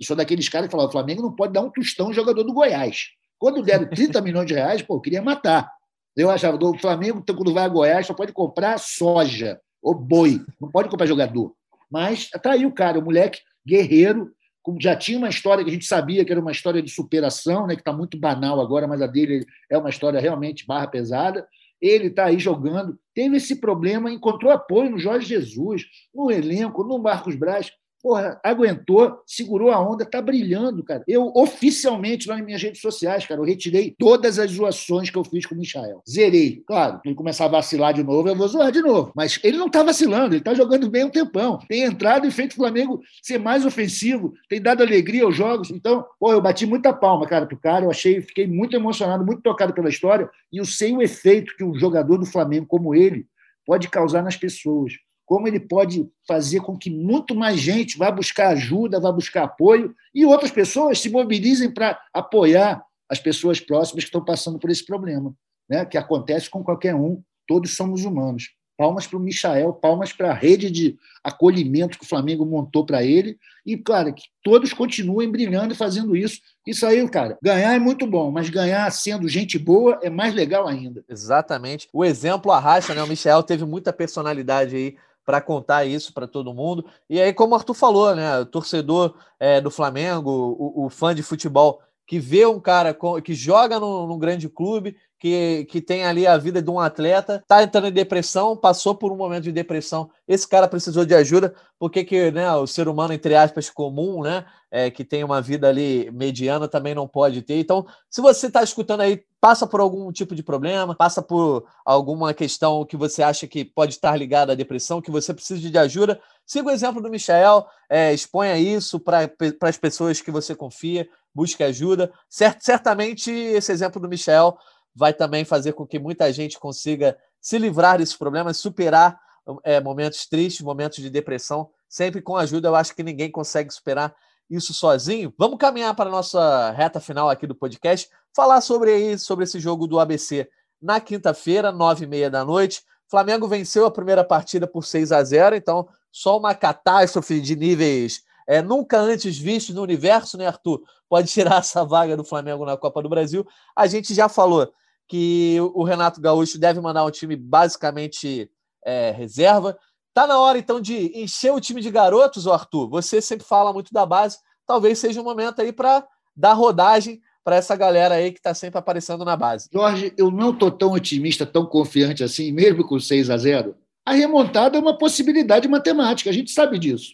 sou daqueles caras que falavam: o Flamengo não pode dar um tostão jogador do Goiás. Quando deram 30 milhões de reais, pô, eu queria matar. Eu achava, o Flamengo, quando vai a Goiás, só pode comprar soja ou boi, não pode comprar jogador. Mas aí o cara, o moleque guerreiro, já tinha uma história que a gente sabia que era uma história de superação, né, que está muito banal agora, mas a dele é uma história realmente barra pesada. Ele está aí jogando, teve esse problema, encontrou apoio no Jorge Jesus, no elenco, no Marcos Braz porra, aguentou, segurou a onda, tá brilhando, cara. Eu, oficialmente, lá nas minhas redes sociais, cara, eu retirei todas as zoações que eu fiz com o Michael. Zerei. Claro, ele começar a vacilar de novo, eu vou zoar de novo. Mas ele não tá vacilando, ele tá jogando bem um tempão. Tem entrado e feito o Flamengo ser mais ofensivo, tem dado alegria aos jogos. Então, pô, eu bati muita palma, cara, pro cara. Eu achei, fiquei muito emocionado, muito tocado pela história. E eu sei o efeito que um jogador do Flamengo como ele pode causar nas pessoas como ele pode fazer com que muito mais gente vá buscar ajuda, vá buscar apoio e outras pessoas se mobilizem para apoiar as pessoas próximas que estão passando por esse problema, né? que acontece com qualquer um, todos somos humanos. Palmas para o Michael, palmas para a rede de acolhimento que o Flamengo montou para ele. E, claro, que todos continuem brilhando e fazendo isso. Isso aí, cara, ganhar é muito bom, mas ganhar sendo gente boa é mais legal ainda. Exatamente. O exemplo arrasta, né? O Michel teve muita personalidade aí para contar isso para todo mundo. E aí, como o Arthur falou, né, o torcedor é, do Flamengo, o, o, fã de futebol que vê um cara com, que joga num, num grande clube que, que tem ali a vida de um atleta, tá entrando em depressão, passou por um momento de depressão, esse cara precisou de ajuda, porque que, né, o ser humano, entre aspas, comum, né, é, que tem uma vida ali mediana, também não pode ter. Então, se você está escutando aí, passa por algum tipo de problema, passa por alguma questão que você acha que pode estar ligada à depressão, que você precisa de ajuda, siga o exemplo do Michel, é, exponha isso para as pessoas que você confia, busque ajuda. Cert, certamente esse exemplo do Michel vai também fazer com que muita gente consiga se livrar desses problemas, superar é, momentos tristes, momentos de depressão, sempre com ajuda. Eu acho que ninguém consegue superar isso sozinho. Vamos caminhar para a nossa reta final aqui do podcast, falar sobre, aí, sobre esse jogo do ABC na quinta-feira, nove e meia da noite. Flamengo venceu a primeira partida por 6 a 0, então só uma catástrofe de níveis é, nunca antes vistos no universo, né, Arthur? Pode tirar essa vaga do Flamengo na Copa do Brasil. A gente já falou que o Renato Gaúcho deve mandar um time basicamente é, reserva. Tá na hora, então, de encher o time de garotos, Arthur. Você sempre fala muito da base. Talvez seja um momento aí para dar rodagem para essa galera aí que está sempre aparecendo na base. Jorge, eu não estou tão otimista, tão confiante assim, mesmo com 6 a 0 A remontada é uma possibilidade matemática, a gente sabe disso.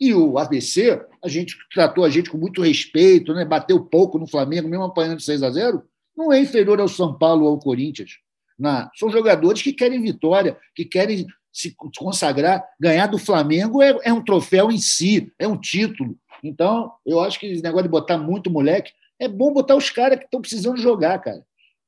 E o ABC, a gente tratou a gente com muito respeito, né? bateu pouco no Flamengo, mesmo apanhando 6 a 0 não é inferior ao São Paulo ou ao Corinthians. Não. São jogadores que querem vitória, que querem se consagrar. Ganhar do Flamengo é, é um troféu em si, é um título. Então, eu acho que esse negócio de botar muito moleque, é bom botar os caras que estão precisando jogar, cara.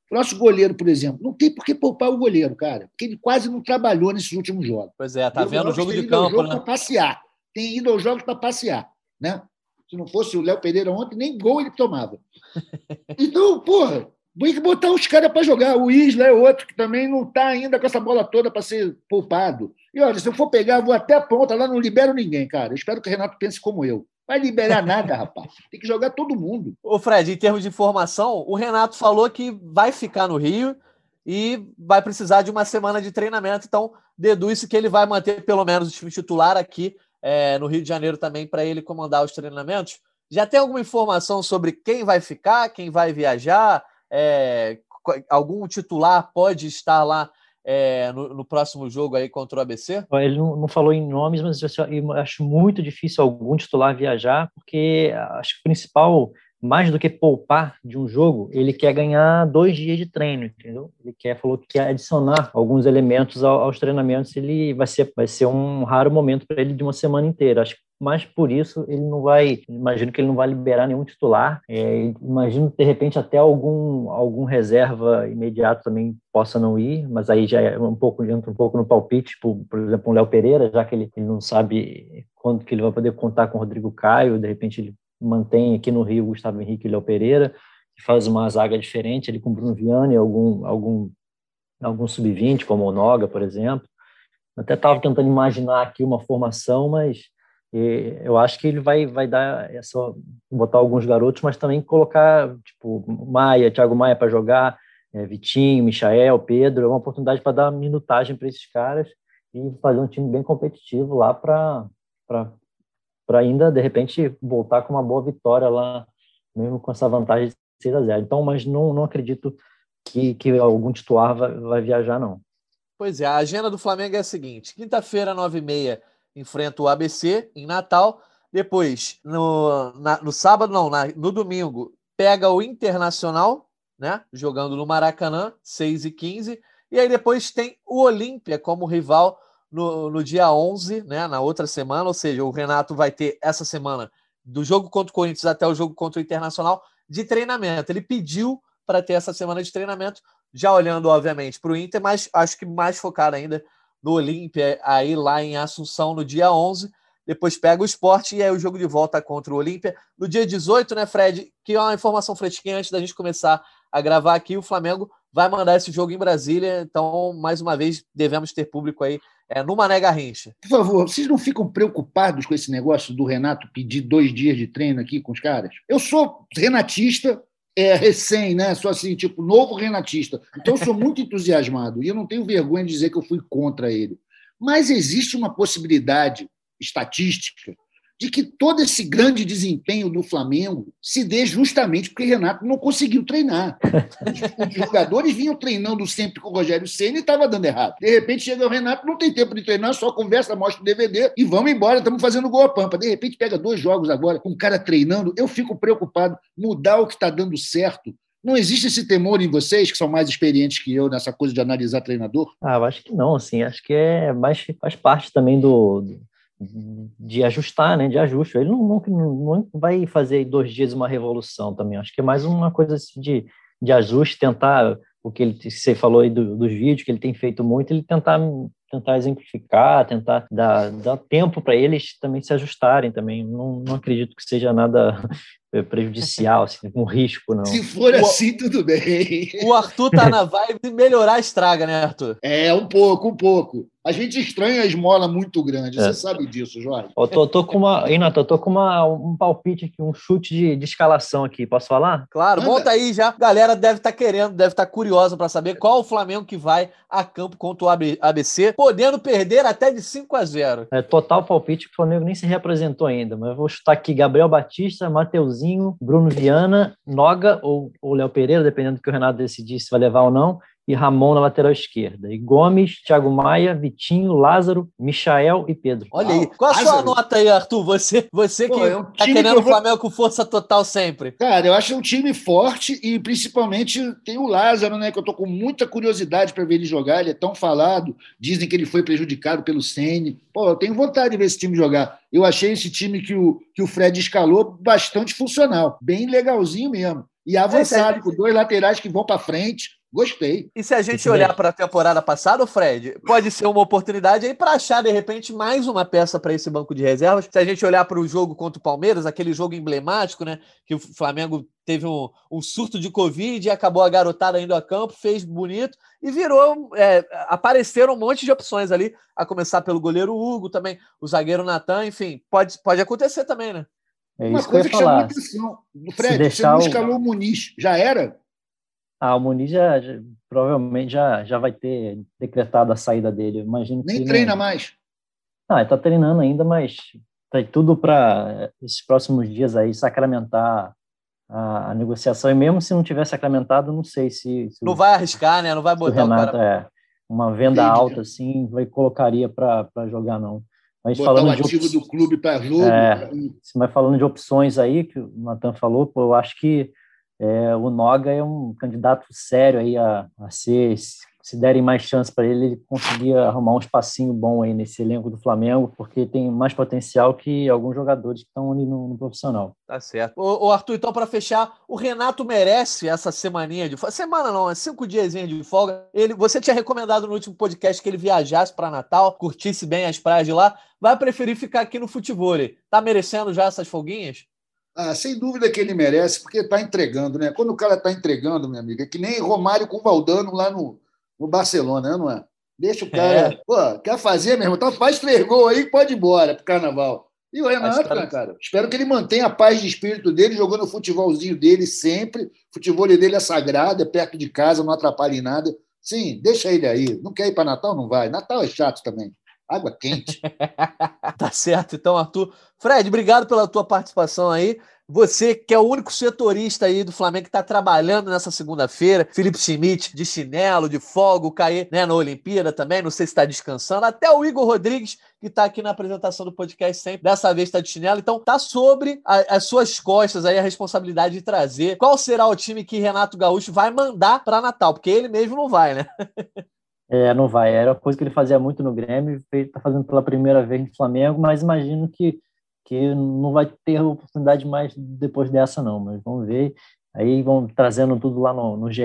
O nosso goleiro, por exemplo, não tem por que poupar o goleiro, cara, porque ele quase não trabalhou nesses últimos jogos. Pois é, tá vendo o jogo de campo, jogo né? para passear. Tem ido aos jogos para passear, né? Se não fosse o Léo Pereira ontem, nem gol ele tomava. Então, porra, tem que botar os caras para jogar. O Isla é outro que também não está ainda com essa bola toda para ser poupado. E olha, se eu for pegar, vou até a ponta lá, não libero ninguém, cara. Espero que o Renato pense como eu. Vai liberar nada, rapaz. Tem que jogar todo mundo. Ô, Fred, em termos de informação, o Renato falou que vai ficar no Rio e vai precisar de uma semana de treinamento. Então, deduz-se que ele vai manter pelo menos o time titular aqui é, no Rio de Janeiro também para ele comandar os treinamentos. Já tem alguma informação sobre quem vai ficar, quem vai viajar? É, algum titular pode estar lá é, no, no, próximo jogo aí contra o ABC? Ele não, não falou em nomes, mas eu acho muito difícil algum titular viajar, porque acho que o principal mais do que poupar de um jogo, ele quer ganhar dois dias de treino, entendeu? Ele quer, falou que quer adicionar alguns elementos aos treinamentos, ele vai ser, vai ser um raro momento para ele de uma semana inteira. Acho que mas por isso ele não vai, imagino que ele não vai liberar nenhum titular. É, imagino de repente até algum algum reserva imediato também possa não ir, mas aí já é um pouco entra um pouco no palpite, tipo, por exemplo, o Léo Pereira, já que ele, ele não sabe quando que ele vai poder contar com o Rodrigo Caio, de repente ele mantém aqui no Rio Gustavo Henrique e Léo Pereira, que faz uma zaga diferente, ele com Bruno Vianney, algum algum algum sub-20 como o Noga, por exemplo. Até estava tentando imaginar aqui uma formação, mas e eu acho que ele vai, vai dar essa botar alguns garotos, mas também colocar tipo Maia, Thiago Maia para jogar, é, Vitinho, Michael, Pedro, é uma oportunidade para dar minutagem para esses caras e fazer um time bem competitivo lá para para ainda de repente voltar com uma boa vitória lá, mesmo com essa vantagem de 6 a 0. Então, mas não, não acredito que, que algum titular vai, vai viajar não. Pois é, a agenda do Flamengo é a seguinte: quinta-feira, 9h30, enfrenta o ABC em Natal. Depois, no, na, no sábado, não, na, no domingo, pega o Internacional, né? Jogando no Maracanã, 6 e 15 E aí depois tem o Olímpia como rival no, no dia 11, né? Na outra semana. Ou seja, o Renato vai ter essa semana, do jogo contra o Corinthians até o jogo contra o Internacional, de treinamento. Ele pediu para ter essa semana de treinamento, já olhando, obviamente, para o Inter, mas acho que mais focado ainda no Olímpia, aí lá em Assunção, no dia 11. Depois pega o esporte e aí o jogo de volta contra o Olímpia. No dia 18, né, Fred? Que é uma informação fresquinha antes da gente começar a gravar aqui. O Flamengo vai mandar esse jogo em Brasília. Então, mais uma vez, devemos ter público aí é, no Mané Garrincha. Por favor, vocês não ficam preocupados com esse negócio do Renato pedir dois dias de treino aqui com os caras? Eu sou renatista, é, recém, né? Sou assim, tipo, novo renatista. Então, eu sou muito entusiasmado e eu não tenho vergonha de dizer que eu fui contra ele. Mas existe uma possibilidade estatística de que todo esse grande desempenho do Flamengo se dê justamente porque Renato não conseguiu treinar. Os jogadores vinham treinando sempre com o Rogério Senna e estava dando errado. De repente chega o Renato, não tem tempo de treinar, só conversa, mostra o DVD e vamos embora, estamos fazendo gol a pampa. De repente pega dois jogos agora com o cara treinando, eu fico preocupado. Mudar o que está dando certo não existe esse temor em vocês, que são mais experientes que eu nessa coisa de analisar treinador? Ah, eu acho que não, assim, acho que é mais faz parte também do, de ajustar, né, de ajuste. Ele não, não, não vai fazer dois dias uma revolução também. Acho que é mais uma coisa assim de, de ajuste, tentar o que ele você falou aí do, dos vídeos que ele tem feito muito, ele tentar tentar exemplificar, tentar dar, dar tempo para eles também se ajustarem também. Não, não acredito que seja nada prejudicial, assim, um risco, não. Se for o, assim, tudo bem. O Arthur tá na vibe melhorar estraga, né, Arthur? É, um pouco, um pouco. A gente estranha a esmola muito grande, é. você sabe disso, Jorge. Eu tô, tô com uma, Renato, eu tô com uma, um palpite aqui, um chute de, de escalação aqui, posso falar? Claro, Manda. monta aí já. Galera deve estar tá querendo, deve estar tá curiosa para saber qual o Flamengo que vai a campo contra o ABC, podendo perder até de 5 a 0. É total palpite que o Flamengo nem se representou ainda, mas eu vou chutar aqui Gabriel Batista, Mateuzinho, Bruno Viana, Noga ou, ou Léo Pereira, dependendo do que o Renato decidir se vai levar ou não, e Ramon na lateral esquerda. E Gomes, Thiago Maia, Vitinho, Lázaro, Michael e Pedro. Olha aí. Qual a Lázaro. sua nota aí, Arthur? Você, você Pô, que é um tá querendo o Flamengo com força total sempre. Cara, eu acho um time forte e principalmente tem o Lázaro, né? Que eu tô com muita curiosidade para ver ele jogar. Ele é tão falado. Dizem que ele foi prejudicado pelo Sene. Pô, eu tenho vontade de ver esse time jogar. Eu achei esse time que o, que o Fred escalou bastante funcional. Bem legalzinho mesmo. E avançado, é, é, com dois laterais que vão para frente Gostei. E se a gente olhar para a temporada passada, Fred, pode ser uma oportunidade aí para achar, de repente, mais uma peça para esse banco de reservas. Se a gente olhar para o jogo contra o Palmeiras, aquele jogo emblemático, né? Que o Flamengo teve um, um surto de Covid e acabou a garotada indo a campo, fez bonito e virou. É, apareceram um monte de opções ali, a começar pelo goleiro Hugo, também o zagueiro Natan, enfim, pode, pode acontecer também, né? É Uma coisa que, que chamou a atenção. Fred, você não escalou o Muniz, já era? Ah, o Muniz já, já, provavelmente já, já vai ter decretado a saída dele. imagino Nem treina não... mais. Ah, ele está treinando ainda, mas tem tudo para esses próximos dias aí sacramentar a, a, negociação. E mesmo se não tiver sacramentado, não sei se. se não o, vai arriscar, né? Não vai botar o, Renato, o cara. É, uma venda Entendi. alta assim, vai colocaria para jogar, não. Mas Botar falando o ativo de op... do clube para jogo. É, mas falando de opções aí, que o Natan falou, pô, eu acho que é, o Noga é um candidato sério aí a, a ser, se derem mais chance para ele, ele conseguir arrumar um espacinho bom aí nesse elenco do Flamengo, porque tem mais potencial que alguns jogadores que estão ali no, no profissional. Tá certo. Ô, ô Arthur, então, para fechar, o Renato merece essa semaninha de folga. Semana não, é cinco dias de folga. Ele, você tinha recomendado no último podcast que ele viajasse para Natal, curtisse bem as praias de lá. Vai preferir ficar aqui no futebol? Tá merecendo já essas folguinhas? Ah, sem dúvida que ele merece, porque está entregando, né? Quando o cara está entregando, minha amiga, é que nem Romário com Valdano lá no, no Barcelona, né, não é? Deixa o cara. É. Pô, quer fazer, meu irmão? Então faz três gols aí pode ir embora pro carnaval. E o Renato, cara, cara, espero que ele mantenha a paz de espírito dele, jogando o futebolzinho dele sempre. O futebol dele é sagrado, é perto de casa, não atrapalha em nada. Sim, deixa ele aí. Não quer ir para Natal? Não vai. Natal é chato também. Água quente. tá certo, então, Arthur. Fred, obrigado pela tua participação aí. Você, que é o único setorista aí do Flamengo que está trabalhando nessa segunda-feira, Felipe Schmidt de chinelo, de folga, o Caê né, na Olimpíada também, não sei se está descansando, até o Igor Rodrigues, que está aqui na apresentação do podcast sempre, dessa vez está de chinelo, então tá sobre a, as suas costas aí a responsabilidade de trazer qual será o time que Renato Gaúcho vai mandar para Natal, porque ele mesmo não vai, né? É, não vai. Era coisa que ele fazia muito no Grêmio, está fazendo pela primeira vez no Flamengo, mas imagino que que não vai ter oportunidade mais depois dessa, não, mas vamos ver. Aí vão trazendo tudo lá no, no GE,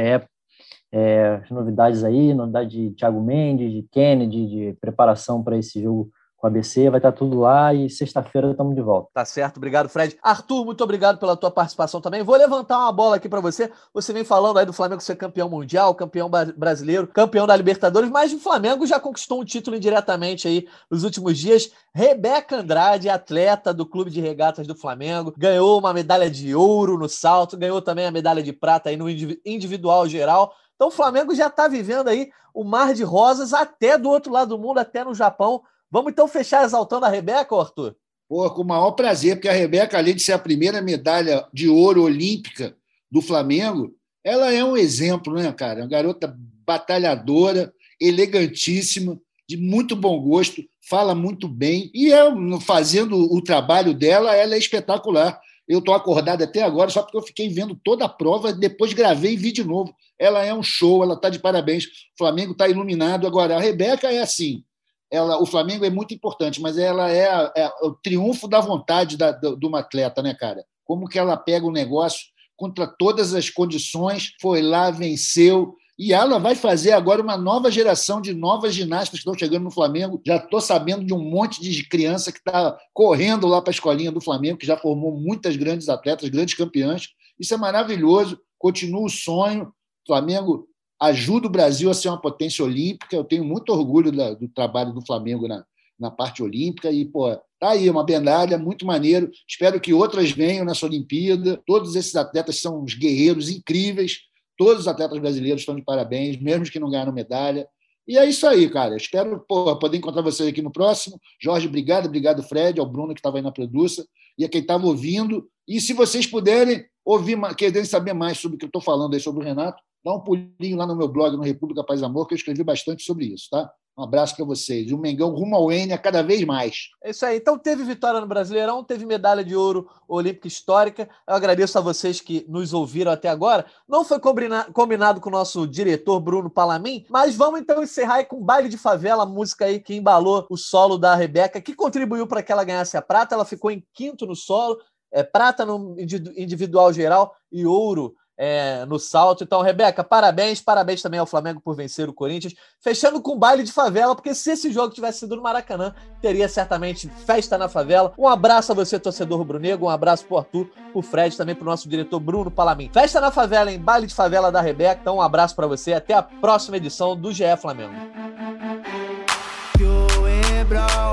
é, as novidades aí, novidade de Thiago Mendes, de Kennedy, de preparação para esse jogo com a ABC, vai estar tudo lá e sexta-feira estamos de volta. Tá certo, obrigado, Fred. Arthur, muito obrigado pela tua participação também. Vou levantar uma bola aqui para você. Você vem falando aí do Flamengo ser campeão mundial, campeão brasileiro, campeão da Libertadores, mas o Flamengo já conquistou um título indiretamente aí nos últimos dias. Rebeca Andrade, atleta do Clube de Regatas do Flamengo, ganhou uma medalha de ouro no salto, ganhou também a medalha de prata aí no individual geral. Então o Flamengo já está vivendo aí o mar de rosas até do outro lado do mundo, até no Japão. Vamos então fechar exaltando a Rebeca, Arthur? Pô, com o maior prazer, porque a Rebeca, além de ser a primeira medalha de ouro olímpica do Flamengo, ela é um exemplo, né, cara? Uma garota batalhadora, elegantíssima, de muito bom gosto, fala muito bem e é, fazendo o trabalho dela, ela é espetacular. Eu estou acordado até agora só porque eu fiquei vendo toda a prova, depois gravei e vi de novo. Ela é um show, ela está de parabéns. O Flamengo está iluminado. Agora, a Rebeca é assim: ela, o Flamengo é muito importante, mas ela é, é o triunfo da vontade da, de uma atleta, né, cara? Como que ela pega o negócio contra todas as condições, foi lá, venceu. E ela vai fazer agora uma nova geração de novas ginastas que estão chegando no Flamengo. Já estou sabendo de um monte de criança que está correndo lá para a escolinha do Flamengo, que já formou muitas grandes atletas, grandes campeãs. Isso é maravilhoso. Continua o sonho. O Flamengo ajuda o Brasil a ser uma potência olímpica. Eu tenho muito orgulho da, do trabalho do Flamengo na, na parte olímpica e, pô, tá aí uma medalha muito maneiro. Espero que outras venham nessa Olimpíada. Todos esses atletas são uns guerreiros incríveis. Todos os atletas brasileiros estão de parabéns, mesmo que não ganharam medalha. E é isso aí, cara. Espero pô, poder encontrar vocês aqui no próximo. Jorge, obrigado. Obrigado, Fred, ao Bruno que estava aí na produção e a quem estava ouvindo. E se vocês puderem ouvir, quererem saber mais sobre o que eu estou falando aí sobre o Renato, dá um pulinho lá no meu blog, no República Paz Amor, que eu escrevi bastante sobre isso, tá? Um abraço para vocês. O Mengão rumo ao Enia cada vez mais. É isso aí. Então teve vitória no Brasileirão, teve medalha de ouro olímpica histórica. Eu agradeço a vocês que nos ouviram até agora. Não foi combina combinado com o nosso diretor Bruno Palamin, mas vamos então encerrar com Baile de Favela, a música aí que embalou o solo da Rebeca, que contribuiu para que ela ganhasse a prata. Ela ficou em quinto no solo, é, prata no individual geral e ouro é, no salto. Então, Rebeca, parabéns, parabéns também ao Flamengo por vencer o Corinthians, fechando com baile de favela, porque se esse jogo tivesse sido no Maracanã, teria certamente festa na favela. Um abraço a você, torcedor rubro-negro, um abraço pro Arthur, pro Fred, também pro nosso diretor Bruno Palamin. Festa na favela, em baile de favela da Rebeca. Então, um abraço para você, até a próxima edição do GE Flamengo.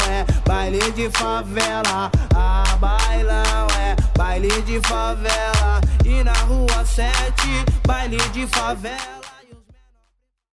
é baile de favela, bailão baile de favela. E na rua 7, baile de favela.